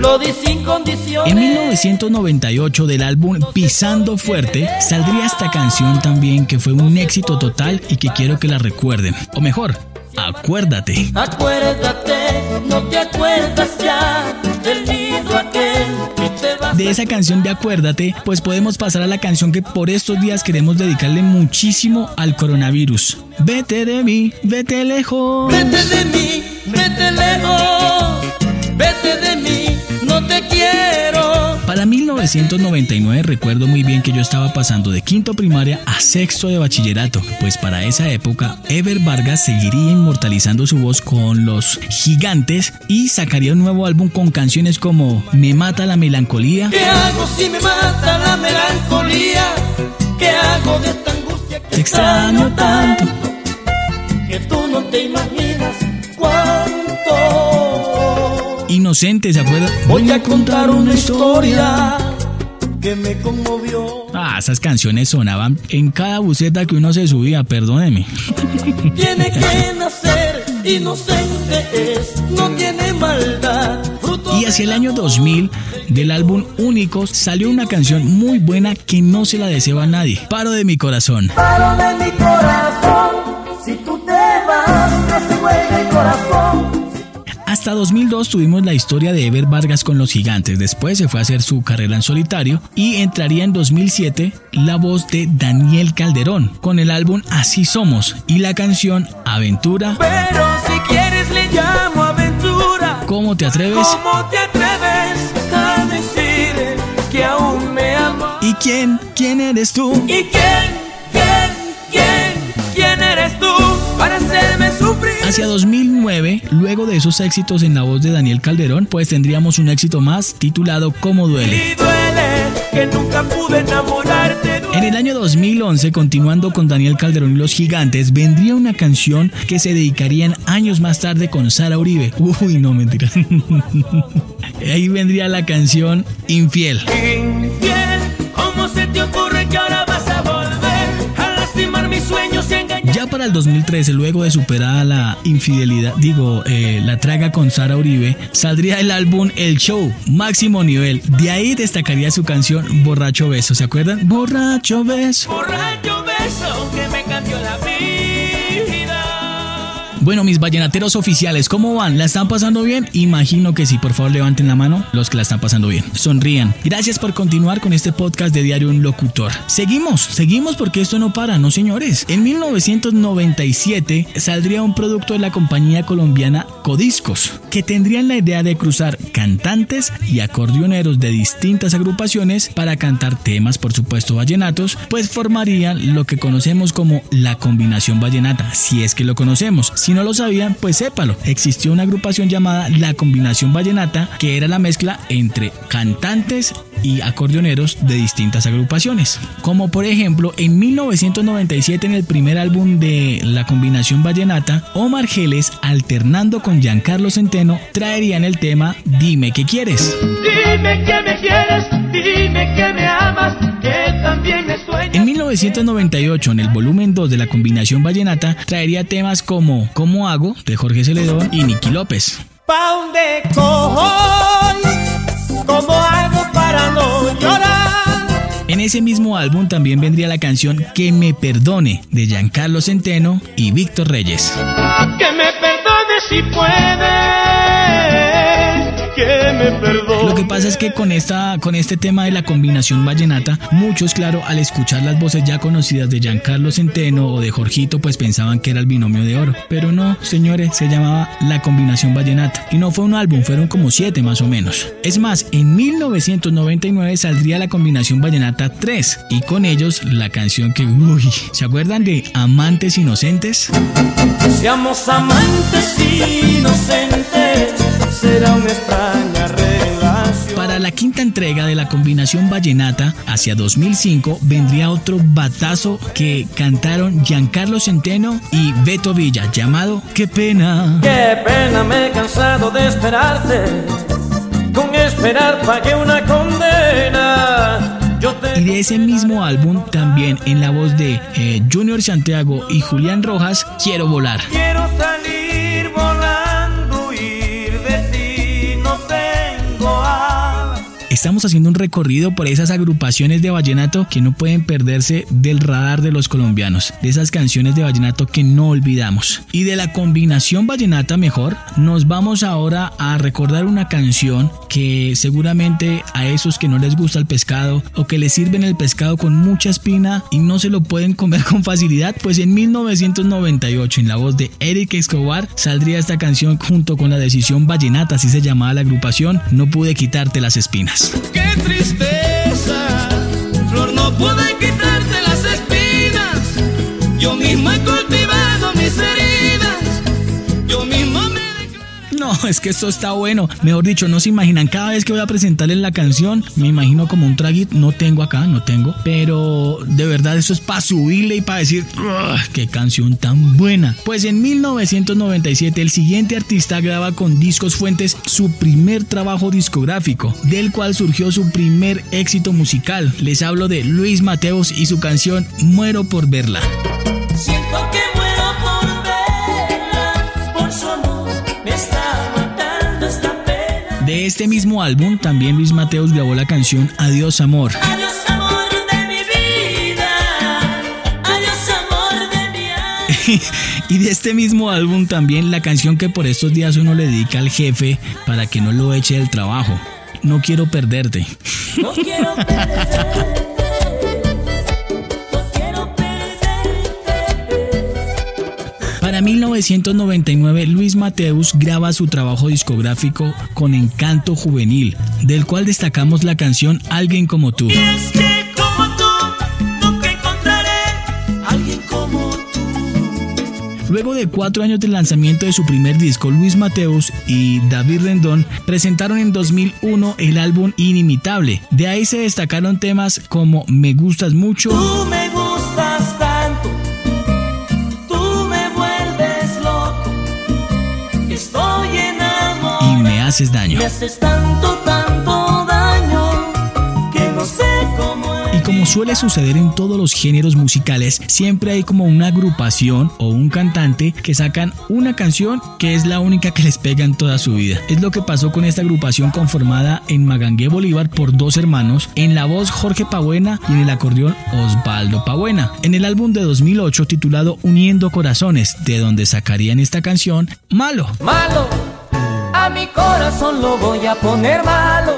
[SPEAKER 7] lo di sin condiciones.
[SPEAKER 2] En 1998 del álbum Pisando Fuerte saldría esta canción también que fue un éxito total y que quiero que la recuerden. O mejor, Acuérdate.
[SPEAKER 5] Acuérdate, no te acuerdas ya del nido aquel
[SPEAKER 2] De esa canción de Acuérdate, pues podemos pasar a la canción que por estos días queremos dedicarle muchísimo al coronavirus. Vete de mí, vete lejos.
[SPEAKER 5] Vete de mí, vete lejos, quiero.
[SPEAKER 2] Para 1999 recuerdo muy bien que yo estaba pasando de quinto primaria a sexto de bachillerato, pues para esa época Ever Vargas seguiría inmortalizando su voz con los gigantes y sacaría un nuevo álbum con canciones como Me mata la melancolía,
[SPEAKER 5] ¿Qué hago si me mata la melancolía? ¿Qué hago de esta angustia que
[SPEAKER 2] Te extraño tanto.
[SPEAKER 5] Que tú no te imaginas cuánto.
[SPEAKER 2] Inocente, ¿se acuerda?
[SPEAKER 5] Voy a contar una historia que me conmovió.
[SPEAKER 2] Ah, esas canciones sonaban en cada buceta que uno se subía, perdóneme.
[SPEAKER 5] Tiene que nacer, inocente es, no tiene maldad.
[SPEAKER 2] Y hacia el año 2000, del álbum Únicos, salió una canción muy buena que no se la deseo a nadie. Paro de mi corazón.
[SPEAKER 5] Paro de mi corazón, si tú te vas, vuelve el corazón.
[SPEAKER 2] Hasta 2002 tuvimos la historia de Ever Vargas con los gigantes, después se fue a hacer su carrera en solitario y entraría en 2007 la voz de Daniel Calderón con el álbum Así Somos y la canción Aventura,
[SPEAKER 5] Pero si quieres le llamo aventura.
[SPEAKER 2] ¿Cómo te atreves?
[SPEAKER 5] ¿Cómo te atreves a decir que aún me amas?
[SPEAKER 2] ¿Y quién? ¿Quién eres tú?
[SPEAKER 5] ¿Y quién, quién, quién, quién eres tú para hacerme sufrir?
[SPEAKER 2] Hacia 2009, luego de esos éxitos en la voz de Daniel Calderón, pues tendríamos un éxito más titulado Cómo duele.
[SPEAKER 5] Y duele que nunca pude enamorarte.
[SPEAKER 2] En el año 2011, continuando con Daniel Calderón y los Gigantes, vendría una canción que se dedicarían años más tarde con Sara Uribe. Uy, no mentira. Ahí vendría la canción Infiel.
[SPEAKER 5] Infiel, ¿cómo se te ocurre que ahora vas a volver a lastimar sueños
[SPEAKER 2] para el 2013, luego de superada la infidelidad, digo, eh, la traga con Sara Uribe, saldría el álbum El Show, máximo nivel. De ahí destacaría su canción Borracho Beso, ¿se acuerdan? Borracho Beso.
[SPEAKER 5] Borracho beso que me cambió la vida.
[SPEAKER 2] Bueno, mis vallenateros oficiales, ¿cómo van? ¿La están pasando bien? Imagino que sí, por favor levanten la mano los que la están pasando bien. Sonrían. Gracias por continuar con este podcast de Diario Un Locutor. Seguimos, seguimos porque esto no para, ¿no señores? En 1997 saldría un producto de la compañía colombiana Codiscos, que tendrían la idea de cruzar cantantes y acordeoneros de distintas agrupaciones para cantar temas, por supuesto, vallenatos, pues formarían lo que conocemos como la combinación vallenata, si es que lo conocemos. Si no lo sabían, pues sépalo. Existió una agrupación llamada La Combinación Vallenata, que era la mezcla entre cantantes y acordeoneros de distintas agrupaciones. Como por ejemplo, en 1997 en el primer álbum de La Combinación Vallenata, Omar Geles, alternando con Giancarlo Centeno, traerían el tema Dime qué quieres.
[SPEAKER 5] Dime que me quieres, dime que me amas, que también.
[SPEAKER 2] En 1998, en el volumen 2 de la combinación vallenata, traería temas como ¿Cómo hago? de Jorge Celedón y Nicky López.
[SPEAKER 3] ¿Pa' dónde cojo? ¿Cómo hago para no llorar?
[SPEAKER 2] En ese mismo álbum también vendría la canción Que me perdone de Giancarlo Centeno y Víctor Reyes.
[SPEAKER 5] Que me perdone si puede, que me perdone.
[SPEAKER 2] Lo que pasa es que con esta con este tema de la combinación vallenata, muchos claro, al escuchar las voces ya conocidas de Giancarlo Centeno o de Jorgito, pues pensaban que era el binomio de oro, pero no, señores, se llamaba la combinación vallenata y no fue un álbum, fueron como siete más o menos. Es más, en 1999 saldría la combinación vallenata 3 y con ellos la canción que, uy, ¿se acuerdan de Amantes Inocentes?
[SPEAKER 5] Seamos amantes inocentes, será una extraña.
[SPEAKER 2] Para la quinta entrega de la combinación vallenata, hacia 2005, vendría otro batazo que cantaron Giancarlo Centeno y Beto Villa, llamado Qué pena.
[SPEAKER 5] Qué pena me he cansado de esperarte, con esperar pagué una condena.
[SPEAKER 2] Y de ese mismo álbum, también en la voz de eh, Junior Santiago y Julián Rojas, Quiero volar.
[SPEAKER 5] quiero salir
[SPEAKER 2] estamos haciendo un recorrido por esas agrupaciones de vallenato que no pueden perderse del radar de los colombianos, de esas canciones de vallenato que no olvidamos. Y de la combinación vallenata mejor, nos vamos ahora a recordar una canción que seguramente a esos que no les gusta el pescado o que les sirven el pescado con mucha espina y no se lo pueden comer con facilidad, pues en 1998 en la voz de Eric Escobar saldría esta canción junto con la decisión vallenata, así se llamaba la agrupación, No pude quitarte las espinas.
[SPEAKER 5] Qué tristeza, Flor, no pude quitarte las espinas, yo mismo he
[SPEAKER 2] es que esto está bueno. Mejor dicho, no se imaginan. Cada vez que voy a presentarles la canción, me imagino como un traguito. No tengo acá, no tengo. Pero de verdad, eso es para subirle y para decir, "Ugh, qué canción tan buena. Pues en 1997, el siguiente artista graba con Discos Fuentes su primer trabajo discográfico, del cual surgió su primer éxito musical. Les hablo de Luis Mateos y su canción Muero por verla.
[SPEAKER 4] Siento que
[SPEAKER 2] De este mismo álbum, también Luis Mateos grabó la canción Adiós Amor.
[SPEAKER 4] Adiós amor de mi vida, adiós amor de mi alma.
[SPEAKER 2] y de este mismo álbum también la canción que por estos días uno le dedica al jefe para que no lo eche del trabajo. No quiero perderte.
[SPEAKER 4] No quiero perderte,
[SPEAKER 2] 1999, Luis Mateus graba su trabajo discográfico con Encanto Juvenil, del cual destacamos la canción Alguien como tú.
[SPEAKER 4] Y es que como tú, nunca encontraré alguien como tú.
[SPEAKER 2] Luego de cuatro años del lanzamiento de su primer disco, Luis Mateus y David Rendón presentaron en 2001 el álbum Inimitable. De ahí se destacaron temas como Me gustas mucho,
[SPEAKER 4] Tú me
[SPEAKER 2] haces daño.
[SPEAKER 4] Me haces tanto, tanto daño que no sé cómo es.
[SPEAKER 2] Y como suele suceder en todos los géneros musicales, siempre hay como una agrupación o un cantante que sacan una canción que es la única que les pega en toda su vida. Es lo que pasó con esta agrupación conformada en Magangué Bolívar por dos hermanos, en la voz Jorge Pabuena y en el acordeón Osvaldo Pabuena. En el álbum de 2008 titulado Uniendo Corazones, de donde sacarían esta canción, Malo.
[SPEAKER 4] Malo, a mi corazón lo voy a poner malo.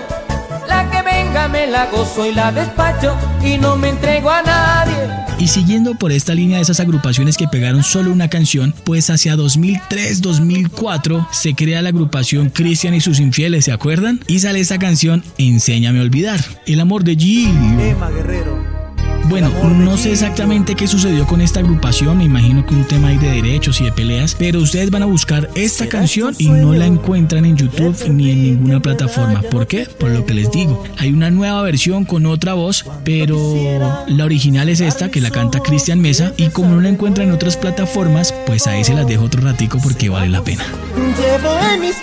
[SPEAKER 4] La que venga me la gozo y la despacho y no me entrego a nadie.
[SPEAKER 2] Y siguiendo por esta línea de esas agrupaciones que pegaron solo una canción, pues hacia 2003-2004 se crea la agrupación Cristian y sus infieles, ¿se acuerdan? Y sale esta canción Enséñame a olvidar, el amor de G.
[SPEAKER 10] Emma Guerrero.
[SPEAKER 2] Bueno, no sé exactamente qué sucedió con esta agrupación, me imagino que un tema ahí de derechos y de peleas, pero ustedes van a buscar esta canción y no la encuentran en YouTube ni en ninguna plataforma. ¿Por qué? Por lo que les digo. Hay una nueva versión con otra voz, pero la original es esta que la canta Cristian Mesa y como no la encuentran en otras plataformas, pues ahí se las dejo otro ratico porque vale la pena.
[SPEAKER 3] Llevo en mis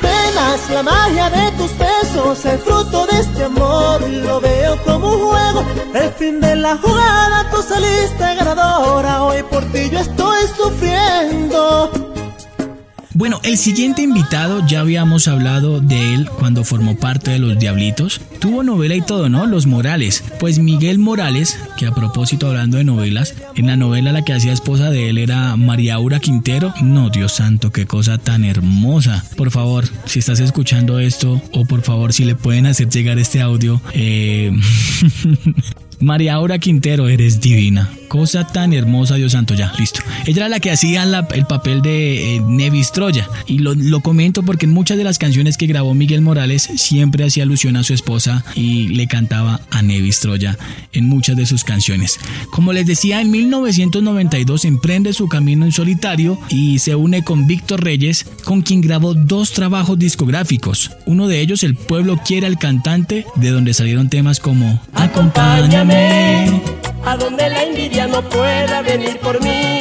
[SPEAKER 3] la magia de tus besos, el fruto de este amor, lo veo como un juego, el fin de la jugada, tú saliste ganadora, hoy por ti yo estoy sufriendo.
[SPEAKER 2] Bueno, el siguiente invitado ya habíamos hablado de él cuando formó parte de Los Diablitos. Tuvo novela y todo, ¿no? Los Morales. Pues Miguel Morales, que a propósito hablando de novelas, en la novela la que hacía esposa de él era María Aura Quintero. No, Dios santo, qué cosa tan hermosa. Por favor, si estás escuchando esto, o por favor, si le pueden hacer llegar este audio, eh... María Aura Quintero, eres divina. Cosa tan hermosa, Dios santo, ya, listo. Ella era la que hacía la- el papel de eh, Nevis Troya. Y lo, lo comento porque en muchas de las canciones que grabó Miguel Morales siempre hacía alusión a su esposa y le cantaba a Nevis Troya en muchas de sus canciones. Como les decía, en 1992 emprende su camino en solitario y se une con Víctor Reyes, con quien grabó dos trabajos discográficos. Uno de ellos, El pueblo quiere al cantante, de donde salieron temas como Acompáñame.
[SPEAKER 4] A donde la envidia no pueda venir por mí.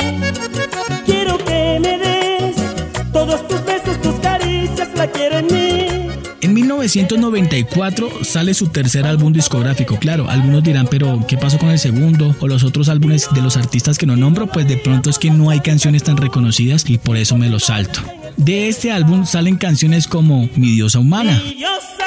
[SPEAKER 4] Quiero que me des todos tus besos, tus caricias, la quiero en mí.
[SPEAKER 2] En 1994 sale su tercer álbum discográfico. Claro, algunos dirán, pero ¿qué pasó con el segundo? O los otros álbumes de los artistas que no nombro, pues de pronto es que no hay canciones tan reconocidas y por eso me los salto. De este álbum salen canciones como Mi diosa humana,
[SPEAKER 4] Mi diosa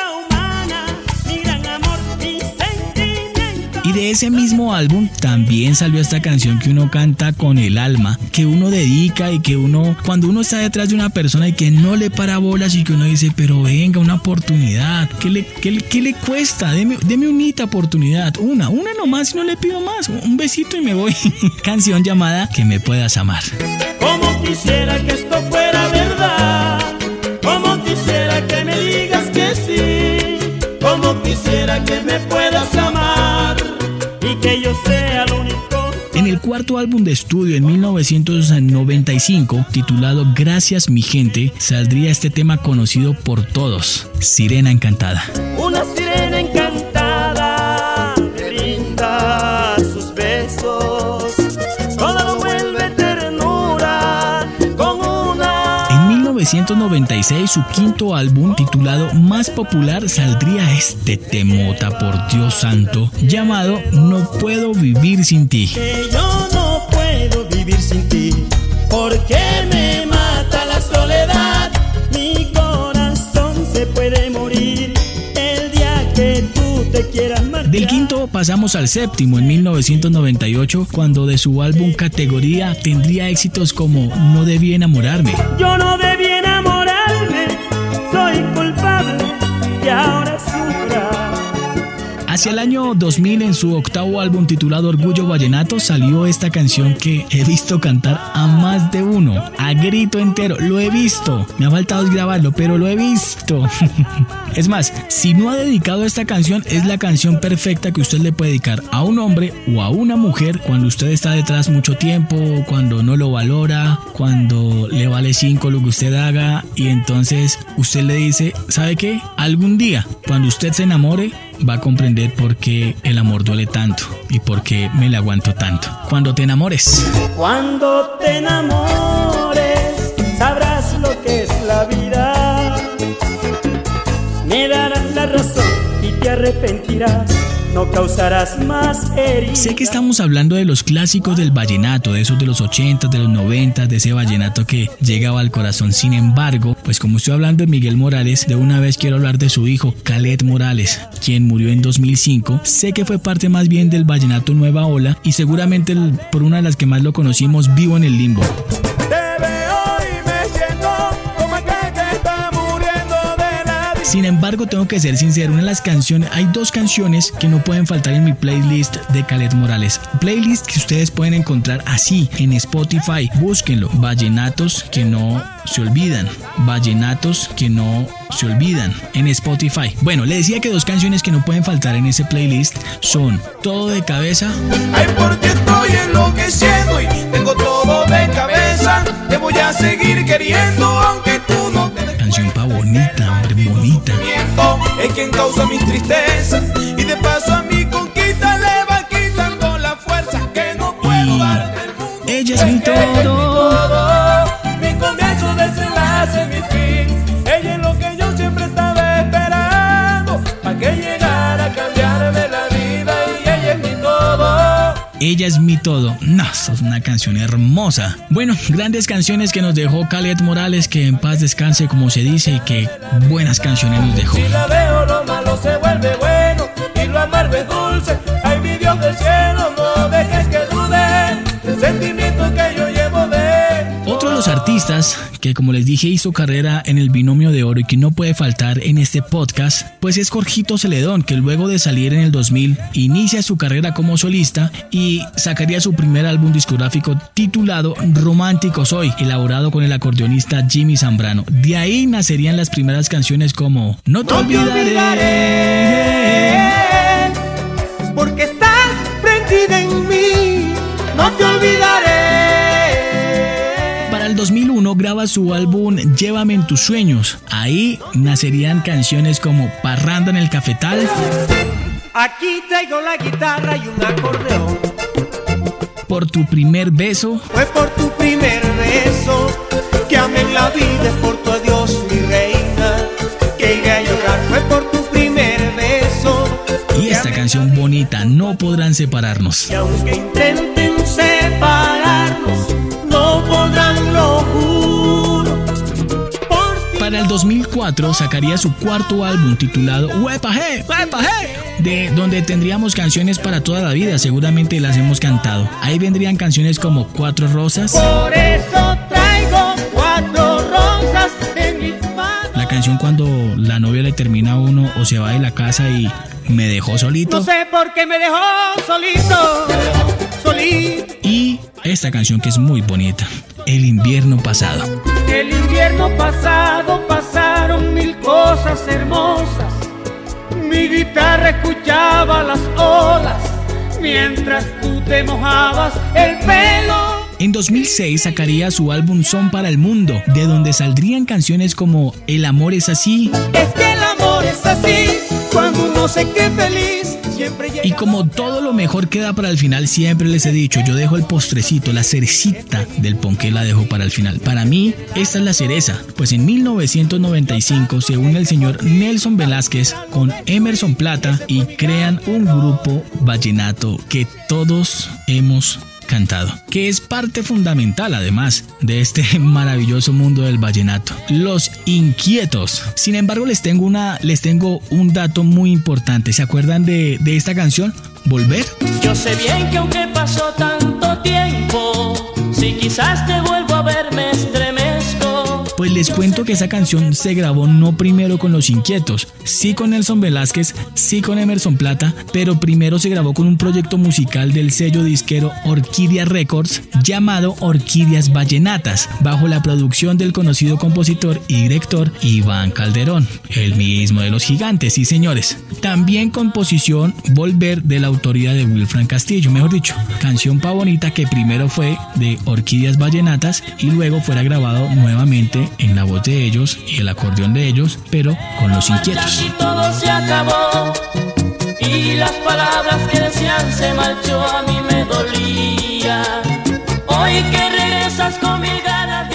[SPEAKER 2] Y de ese mismo álbum también salió esta canción que uno canta con el alma, que uno dedica y que uno, cuando uno está detrás de una persona y que no le para bolas y que uno dice, pero venga, una oportunidad, ¿qué le, qué qué le cuesta? Deme, deme unita oportunidad, una, una nomás y no le pido más, un besito y me voy. canción llamada Que me puedas amar.
[SPEAKER 4] Como quisiera que esto fuera verdad, como quisiera que me digas que sí, como quisiera que me puedas que yo sea lo único.
[SPEAKER 2] En el cuarto álbum de estudio en 1995, titulado Gracias mi gente, saldría este tema conocido por todos, Sirena Encantada.
[SPEAKER 4] Una
[SPEAKER 2] 1996, su quinto álbum, titulado Más Popular, saldría este temota, por Dios santo, llamado No Puedo Vivir Sin Ti.
[SPEAKER 4] Que yo no puedo vivir sin ti, porque me mata la soledad. Mi corazón se puede morir el día que tú te quieras marchar.
[SPEAKER 2] Del quinto pasamos al séptimo en 1998, cuando de su álbum Categoría tendría éxitos como No debí enamorarme.
[SPEAKER 4] Yo no debí
[SPEAKER 2] Hacia el año 2000, en su octavo álbum titulado Orgullo Vallenato, salió esta canción que he visto cantar a más de uno, a grito entero. Lo he visto, me ha faltado grabarlo, pero lo he visto. es más, si no ha dedicado esta canción, es la canción perfecta que usted le puede dedicar a un hombre o a una mujer cuando usted está detrás mucho tiempo, cuando no lo valora, cuando le vale cinco lo que usted haga y entonces usted le dice, ¿sabe qué? Algún día, cuando usted se enamore, va a comprender por qué el amor duele tanto y por qué me le aguanto tanto. Cuando te enamores.
[SPEAKER 4] Cuando te enamores,
[SPEAKER 2] Sé que estamos hablando de los clásicos del vallenato, de esos de los 80, de los 90, de ese vallenato que llegaba al corazón. Sin embargo, pues como estoy hablando de Miguel Morales, de una vez quiero hablar de su hijo, Calet Morales, quien murió en 2005. Sé que fue parte más bien del vallenato Nueva Ola y seguramente por una de las que más lo conocimos, vivo en el limbo. Sin embargo, tengo que ser sincero, una de las canciones, hay dos canciones que no pueden faltar en mi playlist de Calet Morales. Playlist que ustedes pueden encontrar así en Spotify. Búsquenlo. Vallenatos que no se olvidan. Vallenatos que no se olvidan en Spotify. Bueno, le decía que dos canciones que no pueden faltar en ese playlist son Todo de cabeza
[SPEAKER 11] Ay, porque estoy enloqueciendo y tengo todo de cabeza. Te voy a seguir queriendo, aunque tú no te
[SPEAKER 2] canción pa' bonita,
[SPEAKER 11] miento. Es quien causa mis tristezas y de paso a mi conquista le va quitando la fuerza que no puedo
[SPEAKER 2] Y
[SPEAKER 11] darte el mundo.
[SPEAKER 2] ella es mi todo.
[SPEAKER 4] Ella es mi todo.
[SPEAKER 2] No, eso es una canción hermosa. Bueno, grandes canciones que nos dejó Calet Morales, que en paz descanse como se dice y que buenas canciones nos dejó.
[SPEAKER 4] Si la veo, lo malo se vuelve bueno. Y lo amargo dulce. Ay, mi Dios del cielo, no dejes
[SPEAKER 2] los artistas que como les dije hizo carrera en el binomio de oro y que no puede faltar en este podcast, pues es Jorgito Celedón, que luego de salir en el 2000 inicia su carrera como solista y sacaría su primer álbum discográfico titulado Romántico Soy, elaborado con el acordeonista Jimmy Zambrano. De ahí nacerían las primeras canciones como No te olvidaré. 2001 graba su álbum Llévame en tus sueños. Ahí nacerían canciones como Parranda en el Cafetal,
[SPEAKER 3] Aquí traigo la guitarra y un acordeón.
[SPEAKER 2] Por tu primer beso
[SPEAKER 3] Fue por tu primer beso que amé la vida, es por tu adiós, mi reina. Que iré a llorar, fue por tu primer beso.
[SPEAKER 2] y esta canción bonita, No podrán separarnos.
[SPEAKER 3] Y aunque intenten separarnos, no podrán, lo juro. Por ti
[SPEAKER 2] Para el 2004 sacaría su cuarto álbum titulado Huepa Hey, de donde tendríamos canciones para toda la vida, seguramente las hemos cantado. Ahí vendrían canciones como Cuatro Rosas.
[SPEAKER 3] Por eso traigo cuatro rosas en mis manos.
[SPEAKER 2] La canción cuando la novia le termina a uno o se va de la casa y me dejó solito.
[SPEAKER 3] No sé por qué me dejó solito, solito.
[SPEAKER 2] Y esta canción que es muy bonita, El invierno pasado.
[SPEAKER 3] El invierno pasado pasaron mil cosas hermosas. Mi guitarra escuchaba las olas mientras tú te mojabas el pelo.
[SPEAKER 2] En 2006 sacaría su álbum Son para el Mundo, de donde saldrían canciones como El amor es así.
[SPEAKER 3] Es que el amor es así, cuando uno se quede feliz.
[SPEAKER 2] Y como todo lo mejor queda para el final, siempre les he dicho, yo dejo el postrecito, la cerecita del ponqué la dejo para el final. Para mí, esta es la cereza, pues en 1995 se une el señor Nelson Velázquez con Emerson Plata y crean un grupo vallenato que todos hemos que es parte fundamental además de este maravilloso mundo del vallenato. Los inquietos. Sin embargo, les tengo una les tengo un dato muy importante. ¿Se acuerdan de, de esta canción? Volver.
[SPEAKER 8] Yo sé bien que aunque pasó tanto tiempo, si quizás te vuelvo a ver me.
[SPEAKER 2] Les cuento que esa canción se grabó no primero con Los Inquietos, sí con Nelson Velázquez, sí con Emerson Plata, pero primero se grabó con un proyecto musical del sello disquero Orquídea Records llamado Orquídeas Vallenatas, bajo la producción del conocido compositor y director Iván Calderón, el mismo de Los Gigantes, sí señores. También composición Volver de la autoría de Wilfran Castillo, mejor dicho, canción pa' bonita que primero fue de Orquídeas Vallenatas y luego fuera grabado nuevamente en la voz de ellos y el acordeón de ellos, pero con los inquietos.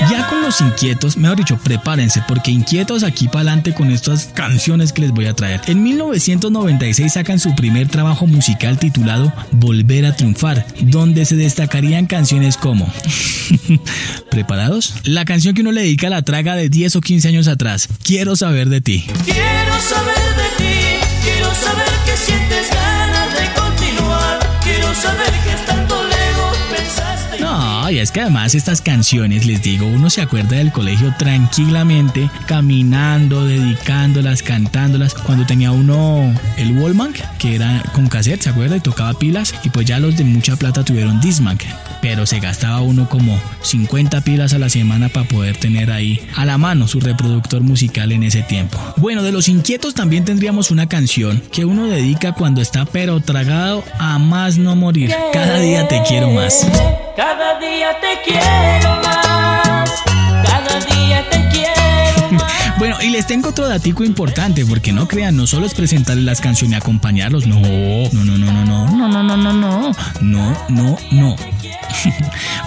[SPEAKER 2] Ya con los inquietos, mejor dicho, prepárense, porque inquietos aquí para adelante con estas canciones que les voy a traer. En 1996 sacan su primer trabajo musical titulado Volver a Triunfar, donde se destacarían canciones como ¿Preparados? La canción que uno le dedica a la traga de 10 o 15 años atrás, Quiero saber de ti.
[SPEAKER 8] Quiero saber de ti, quiero saber que sientes ganas de continuar, quiero saber que.
[SPEAKER 2] Y es que además estas canciones, les digo, uno se acuerda del colegio tranquilamente, caminando, dedicándolas, cantándolas. Cuando tenía uno el Wallman, que era con cassette, ¿se acuerda? Y tocaba pilas. Y pues ya los de mucha plata tuvieron Discman. Pero se gastaba uno como 50 pilas a la semana para poder tener ahí a la mano su reproductor musical en ese tiempo. Bueno, de los inquietos también tendríamos una canción que uno dedica cuando está pero tragado a más no morir. Cada día te quiero más.
[SPEAKER 8] Cada día te quiero más, cada día te quiero más.
[SPEAKER 2] Bueno, y les tengo otro datico importante, porque no crean, no solo es presentarles las canciones y acompañarlos, no, no, no, no, no, no, no, no, no, no, no, no, no, no.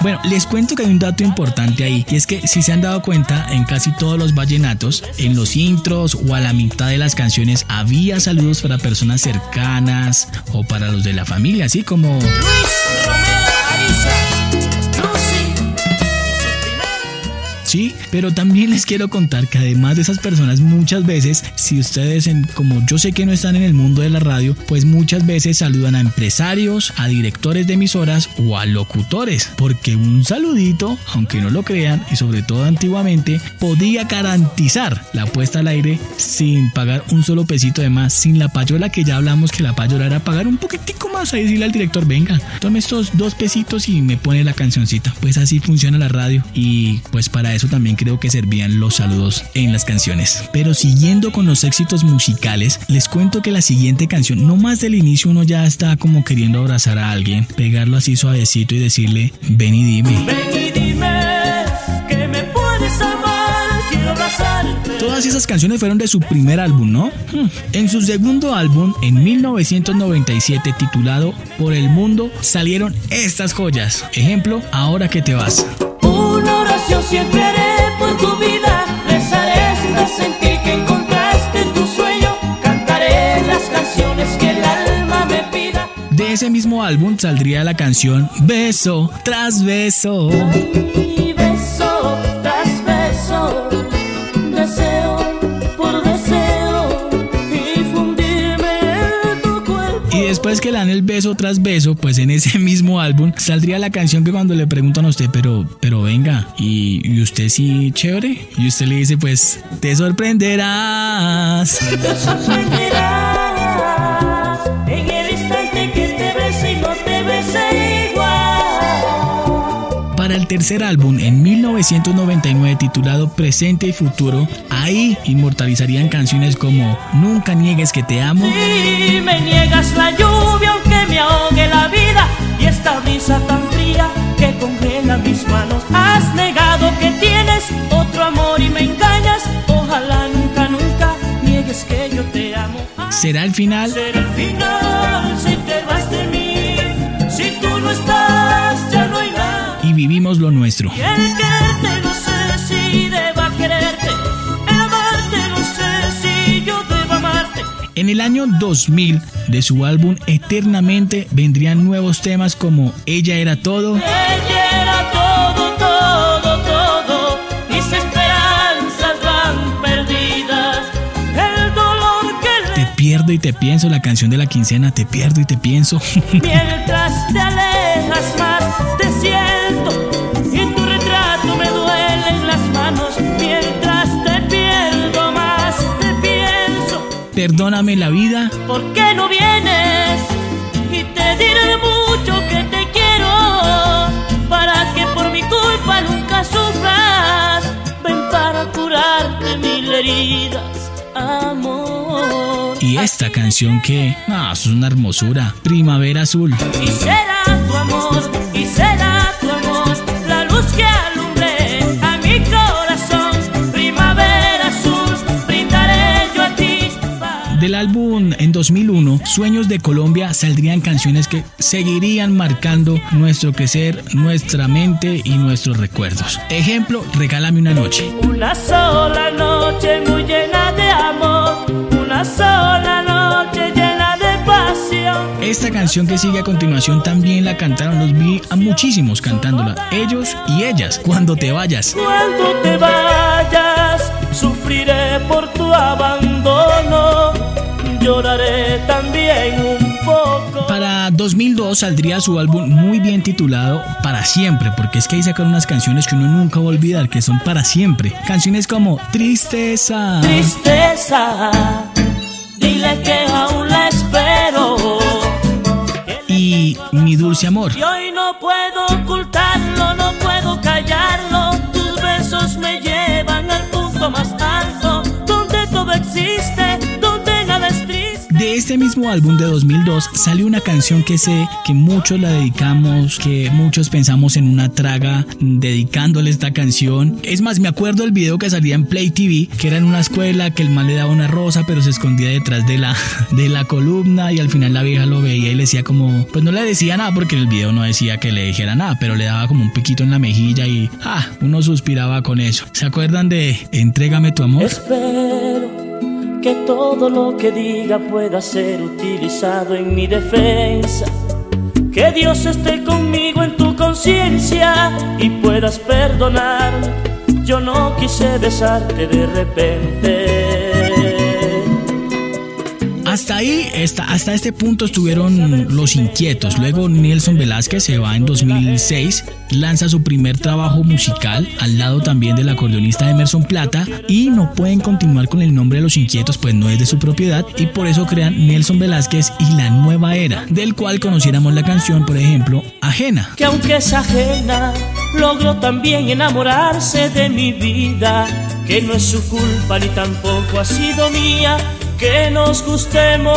[SPEAKER 2] Bueno, les cuento que hay un dato importante ahí, y es que si se han dado cuenta, en casi todos los vallenatos, en los intros o a la mitad de las canciones, había saludos para personas cercanas o para los de la familia, así como...
[SPEAKER 8] Luis Romero Ariza, conoce.
[SPEAKER 2] Sí, pero también les quiero contar que además de esas personas muchas veces, si ustedes en, como yo sé que no están en el mundo de la radio, pues muchas veces saludan a empresarios, a directores de emisoras o a locutores, porque un saludito, aunque no lo crean y sobre todo antiguamente, podía garantizar la puesta al aire sin pagar un solo pesito de más, sin la payola que ya hablamos que la payola era pagar un poquitico más a decirle al director, venga, tome estos dos pesitos y me pone la cancioncita. Pues así funciona la radio y pues para eso también creo que servían los saludos en las canciones. Pero siguiendo con los éxitos musicales, les cuento que la siguiente canción, no más del inicio uno ya está como queriendo abrazar a alguien, pegarlo así suavecito y decirle, ven y dime.
[SPEAKER 8] Ven y dime que me puedes amar, quiero abrazarte.
[SPEAKER 2] Todas esas canciones fueron de su primer álbum, ¿no? Hmm. En su segundo álbum, en 1997, titulado Por el Mundo, salieron estas joyas. Ejemplo, Ahora que te vas.
[SPEAKER 8] Oración siempre haré por tu vida, rezaré hasta sentir que encontraste tu sueño, cantaré las canciones que el alma me pida.
[SPEAKER 2] De ese mismo álbum saldría la canción Beso tras beso.
[SPEAKER 8] Y
[SPEAKER 2] después que le dan el beso tras beso, pues en ese mismo álbum saldría la canción que cuando le preguntan a usted, pero, pero venga, ¿y, usted sí chévere? Y usted le dice, pues. Te sorprenderás Para el tercer álbum, en 1999, titulado Presente y Futuro, ahí inmortalizarían canciones como Nunca niegues que te amo.
[SPEAKER 4] Si me niegas la lluvia aunque me ahogue la vida y esta brisa tan fría que congela mis manos. Has negado que tienes otro amor y me engañas. Ojalá nunca, nunca niegues que yo te amo.
[SPEAKER 2] ¿Será el final?
[SPEAKER 4] Será el final
[SPEAKER 2] vivimos lo nuestro.
[SPEAKER 4] Y el quererte no sé si deba quererte. El amarte no sé si yo deba amarte.
[SPEAKER 2] En el año 2000, de su álbum Eternamente, vendrían nuevos temas como Ella era todo,
[SPEAKER 4] Ella era todo, todo, todo. Mis esperanzas van perdidas. El dolor que
[SPEAKER 2] Te pierdo y te pienso, la canción de la quincena, Te pierdo y te pienso.
[SPEAKER 4] Mientras te
[SPEAKER 2] Perdóname la vida,
[SPEAKER 4] ¿Por qué no vienes? Y te diré mucho que te quiero para que por mi culpa nunca sufras. Ven para curarte mil heridas, amor.
[SPEAKER 2] y esta canción que, ah, es una hermosura, Primavera Azul.
[SPEAKER 4] Y será tu amor, y será tu amor, la luz que
[SPEAKER 2] álbum en 2001, Sueños de Colombia, saldrían canciones que seguirían marcando nuestro crecer, nuestra mente y nuestros recuerdos. Ejemplo, Regálame una noche.
[SPEAKER 4] Una sola noche muy llena de amor, una sola noche llena de pasión.
[SPEAKER 2] Esta canción que sigue a continuación también la cantaron, los vi a muchísimos cantándola, ellos y ellas, cuando te vayas.
[SPEAKER 4] Cuando te vayas, sufriré por tu abandono, lloraré también un poco.
[SPEAKER 2] Para 2002 saldría su álbum muy bien titulado Para Siempre, porque es que ahí sacaron unas canciones que uno nunca va a olvidar, que son para siempre. Canciones como Tristeza,
[SPEAKER 4] Tristeza, dile que aún la espero.
[SPEAKER 2] y Mi Dulce Amor.
[SPEAKER 4] Y hoy no puedo
[SPEAKER 2] este mismo álbum de 2002 salió una canción que sé que muchos la dedicamos, que muchos pensamos en una traga dedicándole esta canción. Es más, me acuerdo del video que salía en Play TV, que era en una escuela, que el man le daba una rosa, pero se escondía detrás de la, de la columna y al final la vieja lo veía y le decía como, pues no le decía nada porque en el video no decía que le dijera nada, pero le daba como un piquito en la mejilla y, ah, uno suspiraba con eso. ¿Se acuerdan de Entrégame tu amor?
[SPEAKER 4] Espero que todo lo que diga pueda ser utilizado en mi defensa. Que Dios esté conmigo en tu conciencia y puedas perdonar. Yo no quise besarte de repente.
[SPEAKER 2] Hasta ahí, hasta, este punto estuvieron los inquietos. Luego Nelson Velázquez se va en 2006, lanza su primer trabajo musical al lado también del acordeonista Emerson Plata y no pueden continuar con el nombre de los inquietos pues no es de su propiedad y por eso crean Nelson Velázquez y la nueva era, del cual conociéramos la canción, por ejemplo, Ajena.
[SPEAKER 4] Que aunque es ajena, logró también enamorarse de mi vida. Que no es su culpa ni tampoco ha sido mía. Que nos gustemos,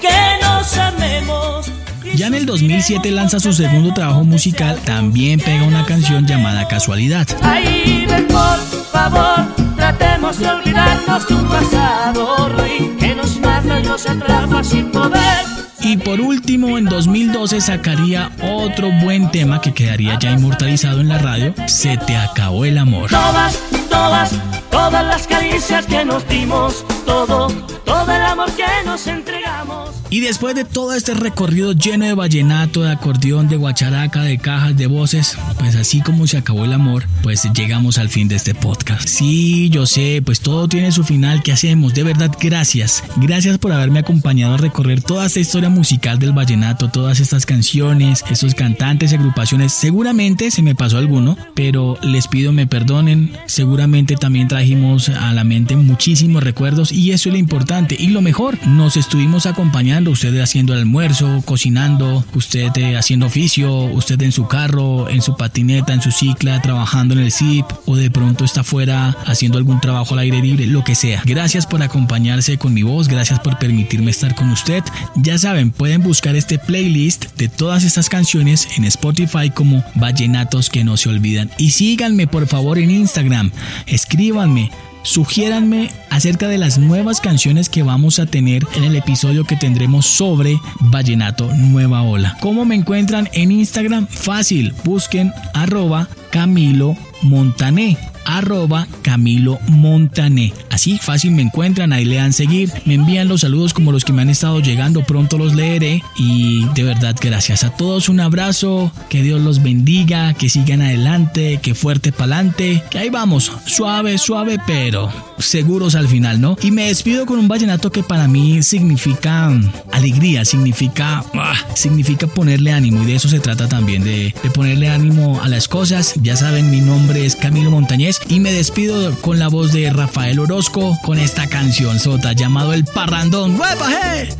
[SPEAKER 4] que nos amemos.
[SPEAKER 2] Ya en el 2007 lanza su segundo trabajo musical, también pega una canción llamada Casualidad.
[SPEAKER 4] Ay, ven por favor, tratemos de olvidarnos de un pasado ruin que nos mata y nos atrapa sin poder.
[SPEAKER 2] Y por último, en 2012 sacaría otro buen tema que quedaría ya inmortalizado en la radio, Se te acabó el amor.
[SPEAKER 4] Todas, todas, todas las caricias que nos dimos, todo, todo el amor que nos entregamos.
[SPEAKER 2] Y después de todo este recorrido lleno de vallenato, de acordeón, de guacharaca, de cajas, de voces, pues así como se acabó el amor, pues llegamos al fin de este podcast. Sí, yo sé, pues todo tiene su final, ¿qué hacemos? De verdad, gracias. Gracias por haberme acompañado a recorrer toda esta historia musical del vallenato, todas estas canciones, estos cantantes, agrupaciones. Seguramente se me pasó alguno, pero les pido me perdonen. Seguramente también trajimos a la mente muchísimos recuerdos y eso es lo importante. Y lo mejor, nos estuvimos acompañando usted haciendo el almuerzo, cocinando, usted eh, haciendo oficio, usted en su carro, en su patineta, en su cicla, trabajando en el zip o de pronto está fuera haciendo algún trabajo al aire libre, lo que sea. Gracias por acompañarse con mi voz, gracias por permitirme estar con usted. Ya saben, pueden buscar este playlist de todas estas canciones en Spotify como Vallenatos que no se olvidan. Y síganme por favor en Instagram, escríbanme Sugiéranme acerca de las nuevas canciones que vamos a tener en el episodio que tendremos sobre Vallenato Nueva Ola. ¿Cómo me encuentran en Instagram? Fácil, busquen arroba Camilo Montané arroba Camilo Montané. Así fácil me encuentran, ahí le dan seguir, me envían los saludos como los que me han estado llegando, pronto los leeré y de verdad gracias a todos, un abrazo, que Dios los bendiga, que sigan adelante, que fuerte pa'lante, que ahí vamos, suave, suave, pero seguros al final, ¿no? Y me despido con un vallenato que para mí significa alegría, significa, ah, significa ponerle ánimo y de eso se trata también, de, de ponerle ánimo a las cosas. Ya saben, mi nombre es Camilo Montañez y me despido con la voz de Rafael Orozco con esta canción sota llamado El Parrandón.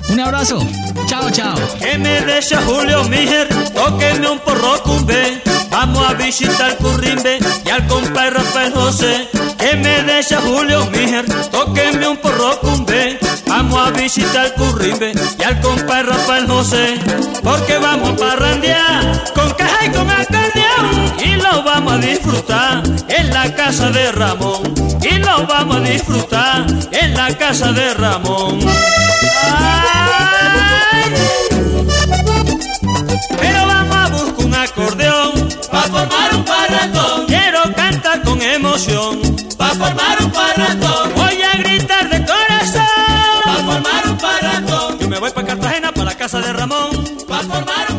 [SPEAKER 2] Un abrazo. Chao, chao.
[SPEAKER 4] Que me deja Julio Mijer, tóqueme un porro cumbe. Vamos a visitar Currimbe y al compadre Rafael José. Que me deja Julio Mijer, tóqueme un porro cumbe. Vamos a visitar Currimbe y al compadre Rafael José. Porque vamos a parrandear con caja y con acordeón. Y lo vamos a disfrutar en la casa de Ramón. Y lo vamos a disfrutar en la casa de Ramón. Pero vamos a buscar un acordeón para formar un parrandón. Quiero cantar con emoción para formar un parrandón. Voy a gritar de corazón para formar un parrandón. Yo me voy para Cartagena para la casa de Ramón para formar un